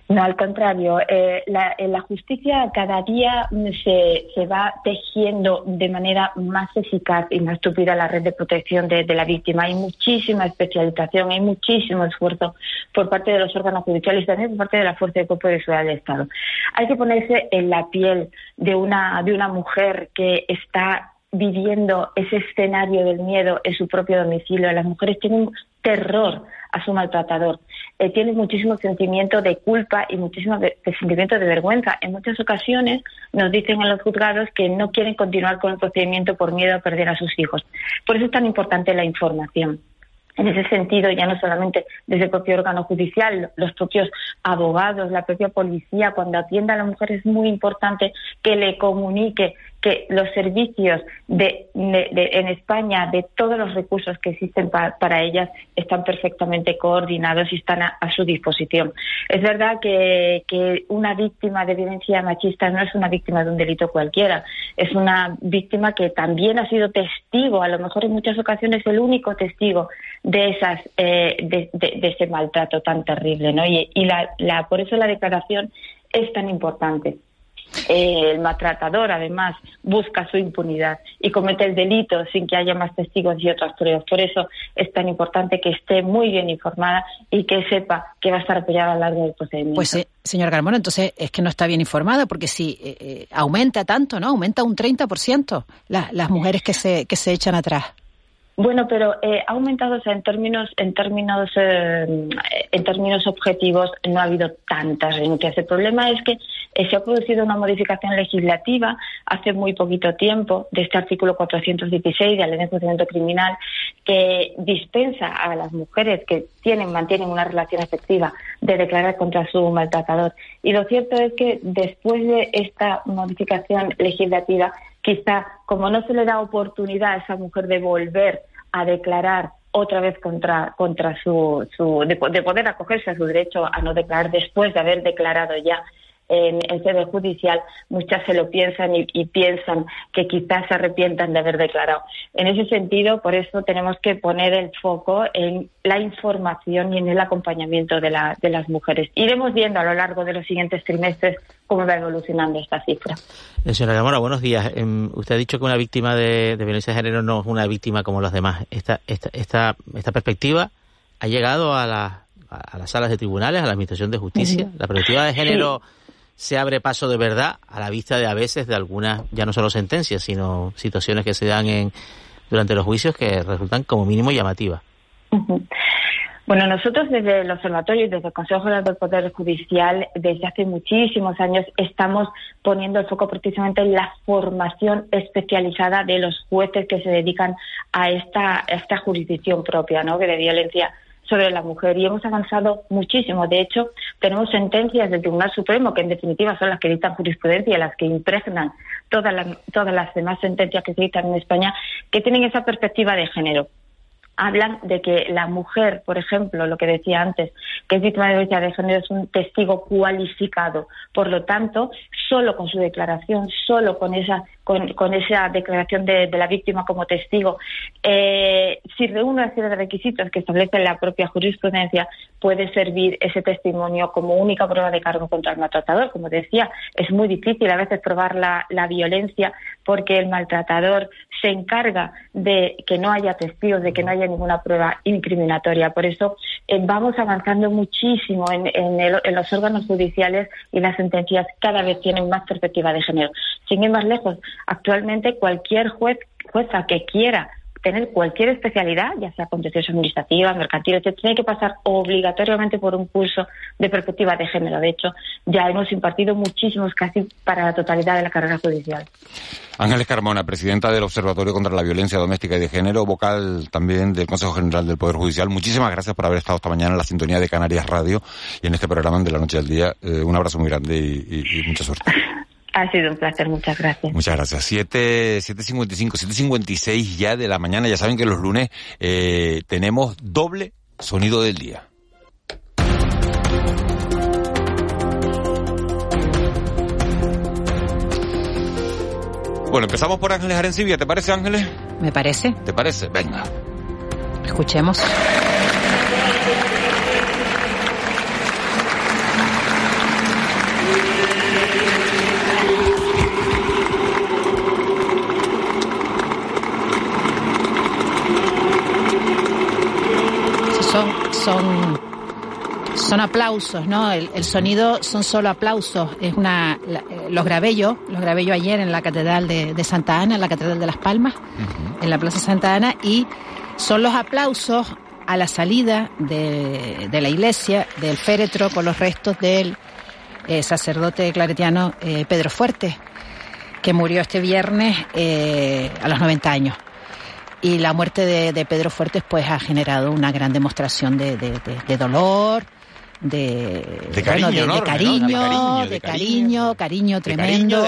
No, al contrario, eh, la, la, justicia cada día se, se, va tejiendo de manera más eficaz y más estúpida la red de protección de, de, la víctima. Hay muchísima especialización, hay muchísimo esfuerzo por parte de los órganos judiciales y también por parte de la Fuerza de Cuerpo de Seguridad del Estado. Hay que ponerse en la piel de una, de una mujer que está viviendo ese escenario del miedo en su propio domicilio. Las mujeres tienen terror a su maltratador. Eh, tiene muchísimo sentimiento de culpa y muchísimo sentimiento de vergüenza. En muchas ocasiones nos dicen a los juzgados que no quieren continuar con el procedimiento por miedo a perder a sus hijos. Por eso es tan importante la información. En ese sentido, ya no solamente desde el propio órgano judicial, los propios abogados, la propia policía, cuando atienda a la mujer es muy importante que le comunique que los servicios de, en España, de todos los recursos que existen para ellas, están perfectamente coordinados y están a, su disposición. Es verdad que, que, una víctima de violencia machista no es una víctima de un delito cualquiera, es una víctima que también ha sido testigo, a lo mejor en muchas ocasiones el único testigo de esas eh, de, ese maltrato tan terrible, ¿no? Y, y la, la, por eso la declaración es tan importante. Eh, el maltratador, además, busca su impunidad y comete el delito sin que haya más testigos y otras pruebas. Por eso es tan importante que esté muy bien informada y que sepa que va a estar apoyada a lo largo del procedimiento. Pues, eh, señor Carmona, entonces es que no está bien informada porque si eh, aumenta tanto, ¿no? Aumenta un 30% las mujeres que se, que se echan atrás. Bueno, pero eh, ha aumentado, o sea, en términos, en términos, eh, en términos objetivos, no ha habido tantas renuncias. El problema es que eh, se ha producido una modificación legislativa hace muy poquito tiempo de este artículo 416 de la Ley de Procedimiento Criminal que dispensa a las mujeres que tienen, mantienen una relación efectiva de declarar contra su maltratador. Y lo cierto es que después de esta modificación legislativa quizá como no se le da oportunidad a esa mujer de volver a declarar otra vez contra, contra su, su de, poder acogerse a su derecho a no declarar después de haber declarado ya en, sede judicial, muchas se lo piensan y, piensan que quizás se arrepientan de haber declarado. En ese sentido, por eso tenemos que poner el foco en la información y en el acompañamiento de, de las mujeres. Iremos viendo a lo largo de los siguientes trimestres cómo va evolucionando esta cifra. Eh, señora Gamora, buenos días. Em, usted ha dicho que una víctima de, violencia de género no es una víctima como los demás. Esta, esta, esta, esta perspectiva ha llegado a, a las salas de tribunales, a la Administración de Justicia. La perspectiva de género se abre paso de verdad a la vista de a veces de algunas, ya no solo sentencias, sino situaciones que se dan en, durante los juicios que resultan como mínimo llamativas. Bueno, nosotros desde el Observatorio y desde el Consejo General del Poder Judicial, desde hace muchísimos años, estamos poniendo el foco precisamente en la formación especializada de los jueces que se dedican a esta, esta jurisdicción propia, ¿no? de violencia sobre la mujer y hemos avanzado muchísimo. De hecho, tenemos sentencias del Tribunal Supremo que en definitiva son las que dictan jurisprudencia, las que impregnan todas las, todas las demás sentencias que se dictan en España, que tienen esa perspectiva de género hablan de que la mujer, por ejemplo, lo que decía antes, que es víctima de violencia de género, es un testigo cualificado. Por lo tanto, solo con su declaración, solo con esa, con, esa declaración de, la víctima como testigo, eh, si reúne una serie de requisitos que establece la propia jurisprudencia, puede servir ese testimonio como única prueba de cargo contra el maltratador. Como decía, es muy difícil a veces probar la, la violencia porque el maltratador se encarga de que no haya testigos, de que no haya ninguna prueba incriminatoria. Por eso eh, vamos avanzando muchísimo en, en, los órganos judiciales y las sentencias cada vez tienen más perspectiva de género. Sin ir más lejos, actualmente cualquier juez, jueza que quiera tener cualquier especialidad, ya sea contencioso administrativa, mercantil, tiene que pasar obligatoriamente por un curso de perspectiva de género. De hecho, ya hemos impartido muchísimos casi para la totalidad de la carrera judicial. Ángeles Carmona, presidenta del Observatorio contra la Violencia Doméstica y de Género, vocal también del Consejo General del Poder Judicial. Muchísimas gracias por haber estado esta mañana en la sintonía de Canarias Radio y en este programa de la noche al día. Eh, un abrazo muy grande y mucha suerte. Ha sido un placer, muchas gracias. Muchas gracias. 7, 7.55, 7.56 ya de la mañana. Ya saben que los lunes eh, tenemos doble sonido del día. Bueno, empezamos por Ángeles Arencibia. ¿Te parece, Ángeles? Me parece. ¿Te parece? Venga. Escuchemos. Son, son, aplausos, ¿no? El, sonido son solo aplausos. Es una, eh, los grabé yo, los grabé yo ayer en la Catedral de, Santa Ana, en la Catedral de Las Palmas, en la Plaza Santa Ana, y son los aplausos a la salida de, la iglesia, del féretro con los restos del eh, sacerdote claretiano eh, Pedro Fuerte, que murió este viernes a los 90 años y la muerte de, Pedro Fuertes pues ha generado una gran demostración de, de dolor, de, de cariño, de, cariño, de, cariño, cariño, tremendo.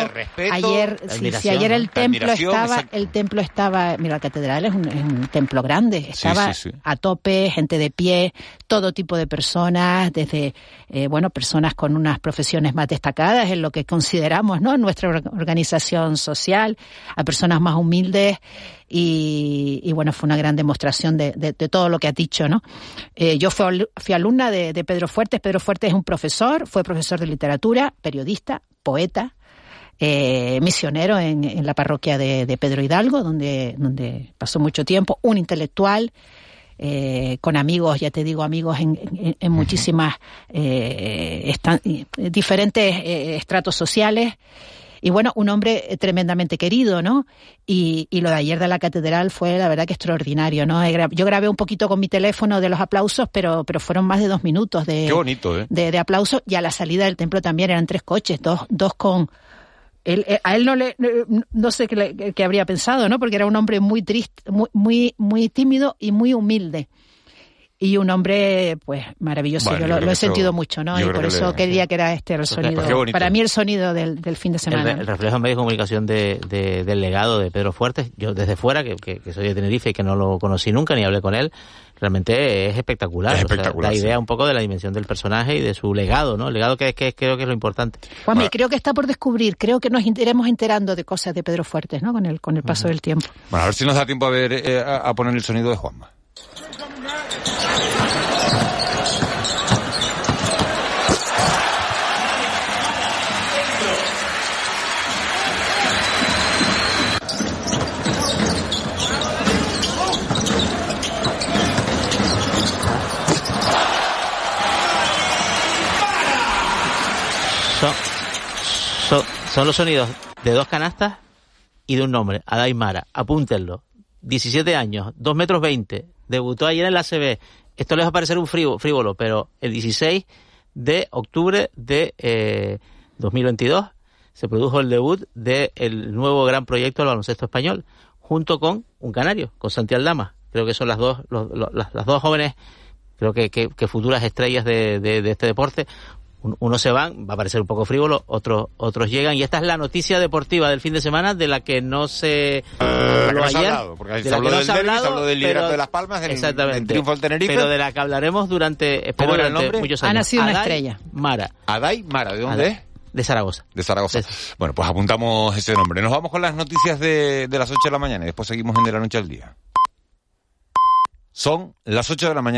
ayer, si, ayer el templo estaba, el templo estaba, mira, la catedral es un, templo grande, estaba a tope, gente de pie, todo tipo de personas, desde, eh, bueno, personas con unas profesiones más destacadas en lo que consideramos, ¿no? Nuestra organización social, a personas más humildes y, bueno, fue una gran demostración de, todo lo que ha dicho, ¿no? Eh, yo fui, fui alumna de, Pedro Fuertes. Pedro Fuertes es un profesor, fue profesor de literatura, periodista, poeta, eh, misionero en, la parroquia de, Pedro Hidalgo, donde, donde pasó mucho tiempo, un intelectual, eh, con amigos, ya te digo, amigos en, en, muchísimas diferentes estratos sociales y bueno, un hombre eh, tremendamente querido, ¿no? Y, y, lo de ayer de la catedral fue la verdad que extraordinario, ¿no? Yo grabé un poquito con mi teléfono de los aplausos, pero, pero fueron más de dos minutos de, Qué bonito, ¿eh? de, aplausos y a la salida del templo también eran tres coches, dos, dos con... Él, eh, a él no le no sé qué, qué, habría pensado no porque era un hombre muy triste muy muy muy tímido y muy humilde y un hombre pues maravilloso. yo, lo, he sentido mucho, ¿no? Y por eso quería que era este el sonido. Para mí el sonido del, del fin de semana. El, reflejo en medio de comunicación de, del legado de Pedro Fuertes, yo desde fuera, que, que, soy de Tenerife y que no lo conocí nunca ni hablé con él, realmente es espectacular. Es O sea, espectacular, sí. idea un poco de la dimensión del personaje y de su legado, ¿no? El legado que, que creo que es lo importante. Juanmi, creo que está por descubrir, creo que nos iremos enterando de cosas de Pedro Fuertes, ¿no? Con el, con el paso del tiempo. Bueno, a ver si nos da tiempo a ver eh, a, a poner el sonido de Juanma. Son, los sonidos de dos canastas y de un nombre, Adai Mara. Apúntenlo. 17 años, 2 metros 20. Debutó ayer en la CB. Esto les va a parecer un frívolo, pero el 16 de octubre de eh, 2022 se produjo el debut del nuevo gran proyecto del baloncesto español, junto con un canario, con Santi Aldama. Creo que son las dos, las, dos jóvenes, creo que, que- futuras estrellas de, de- de este deporte. Un- Unos se van, va a parecer un poco frívolo, otros, otros llegan. Y esta es la noticia deportiva del fin de semana de la que no se la que habló ha ayer, hablado, porque ahí de se la habló que no del se ha derbi, se hablado, habló del liderato pero- de Las Palmas, del- exactamente, del triunfo del Tenerife. Pero de la que hablaremos durante, espero, ¿Cómo era el durante nombre? muchos Ha años. nacido una Adai estrella. Mara. Adai Mara, ¿de dónde Adai. es? De Zaragoza. De Zaragoza. Bueno, pues apuntamos ese nombre. Nos vamos con las noticias de, de las 8 de la mañana y después seguimos en De la Noche al Día. Son las 8 de la mañana.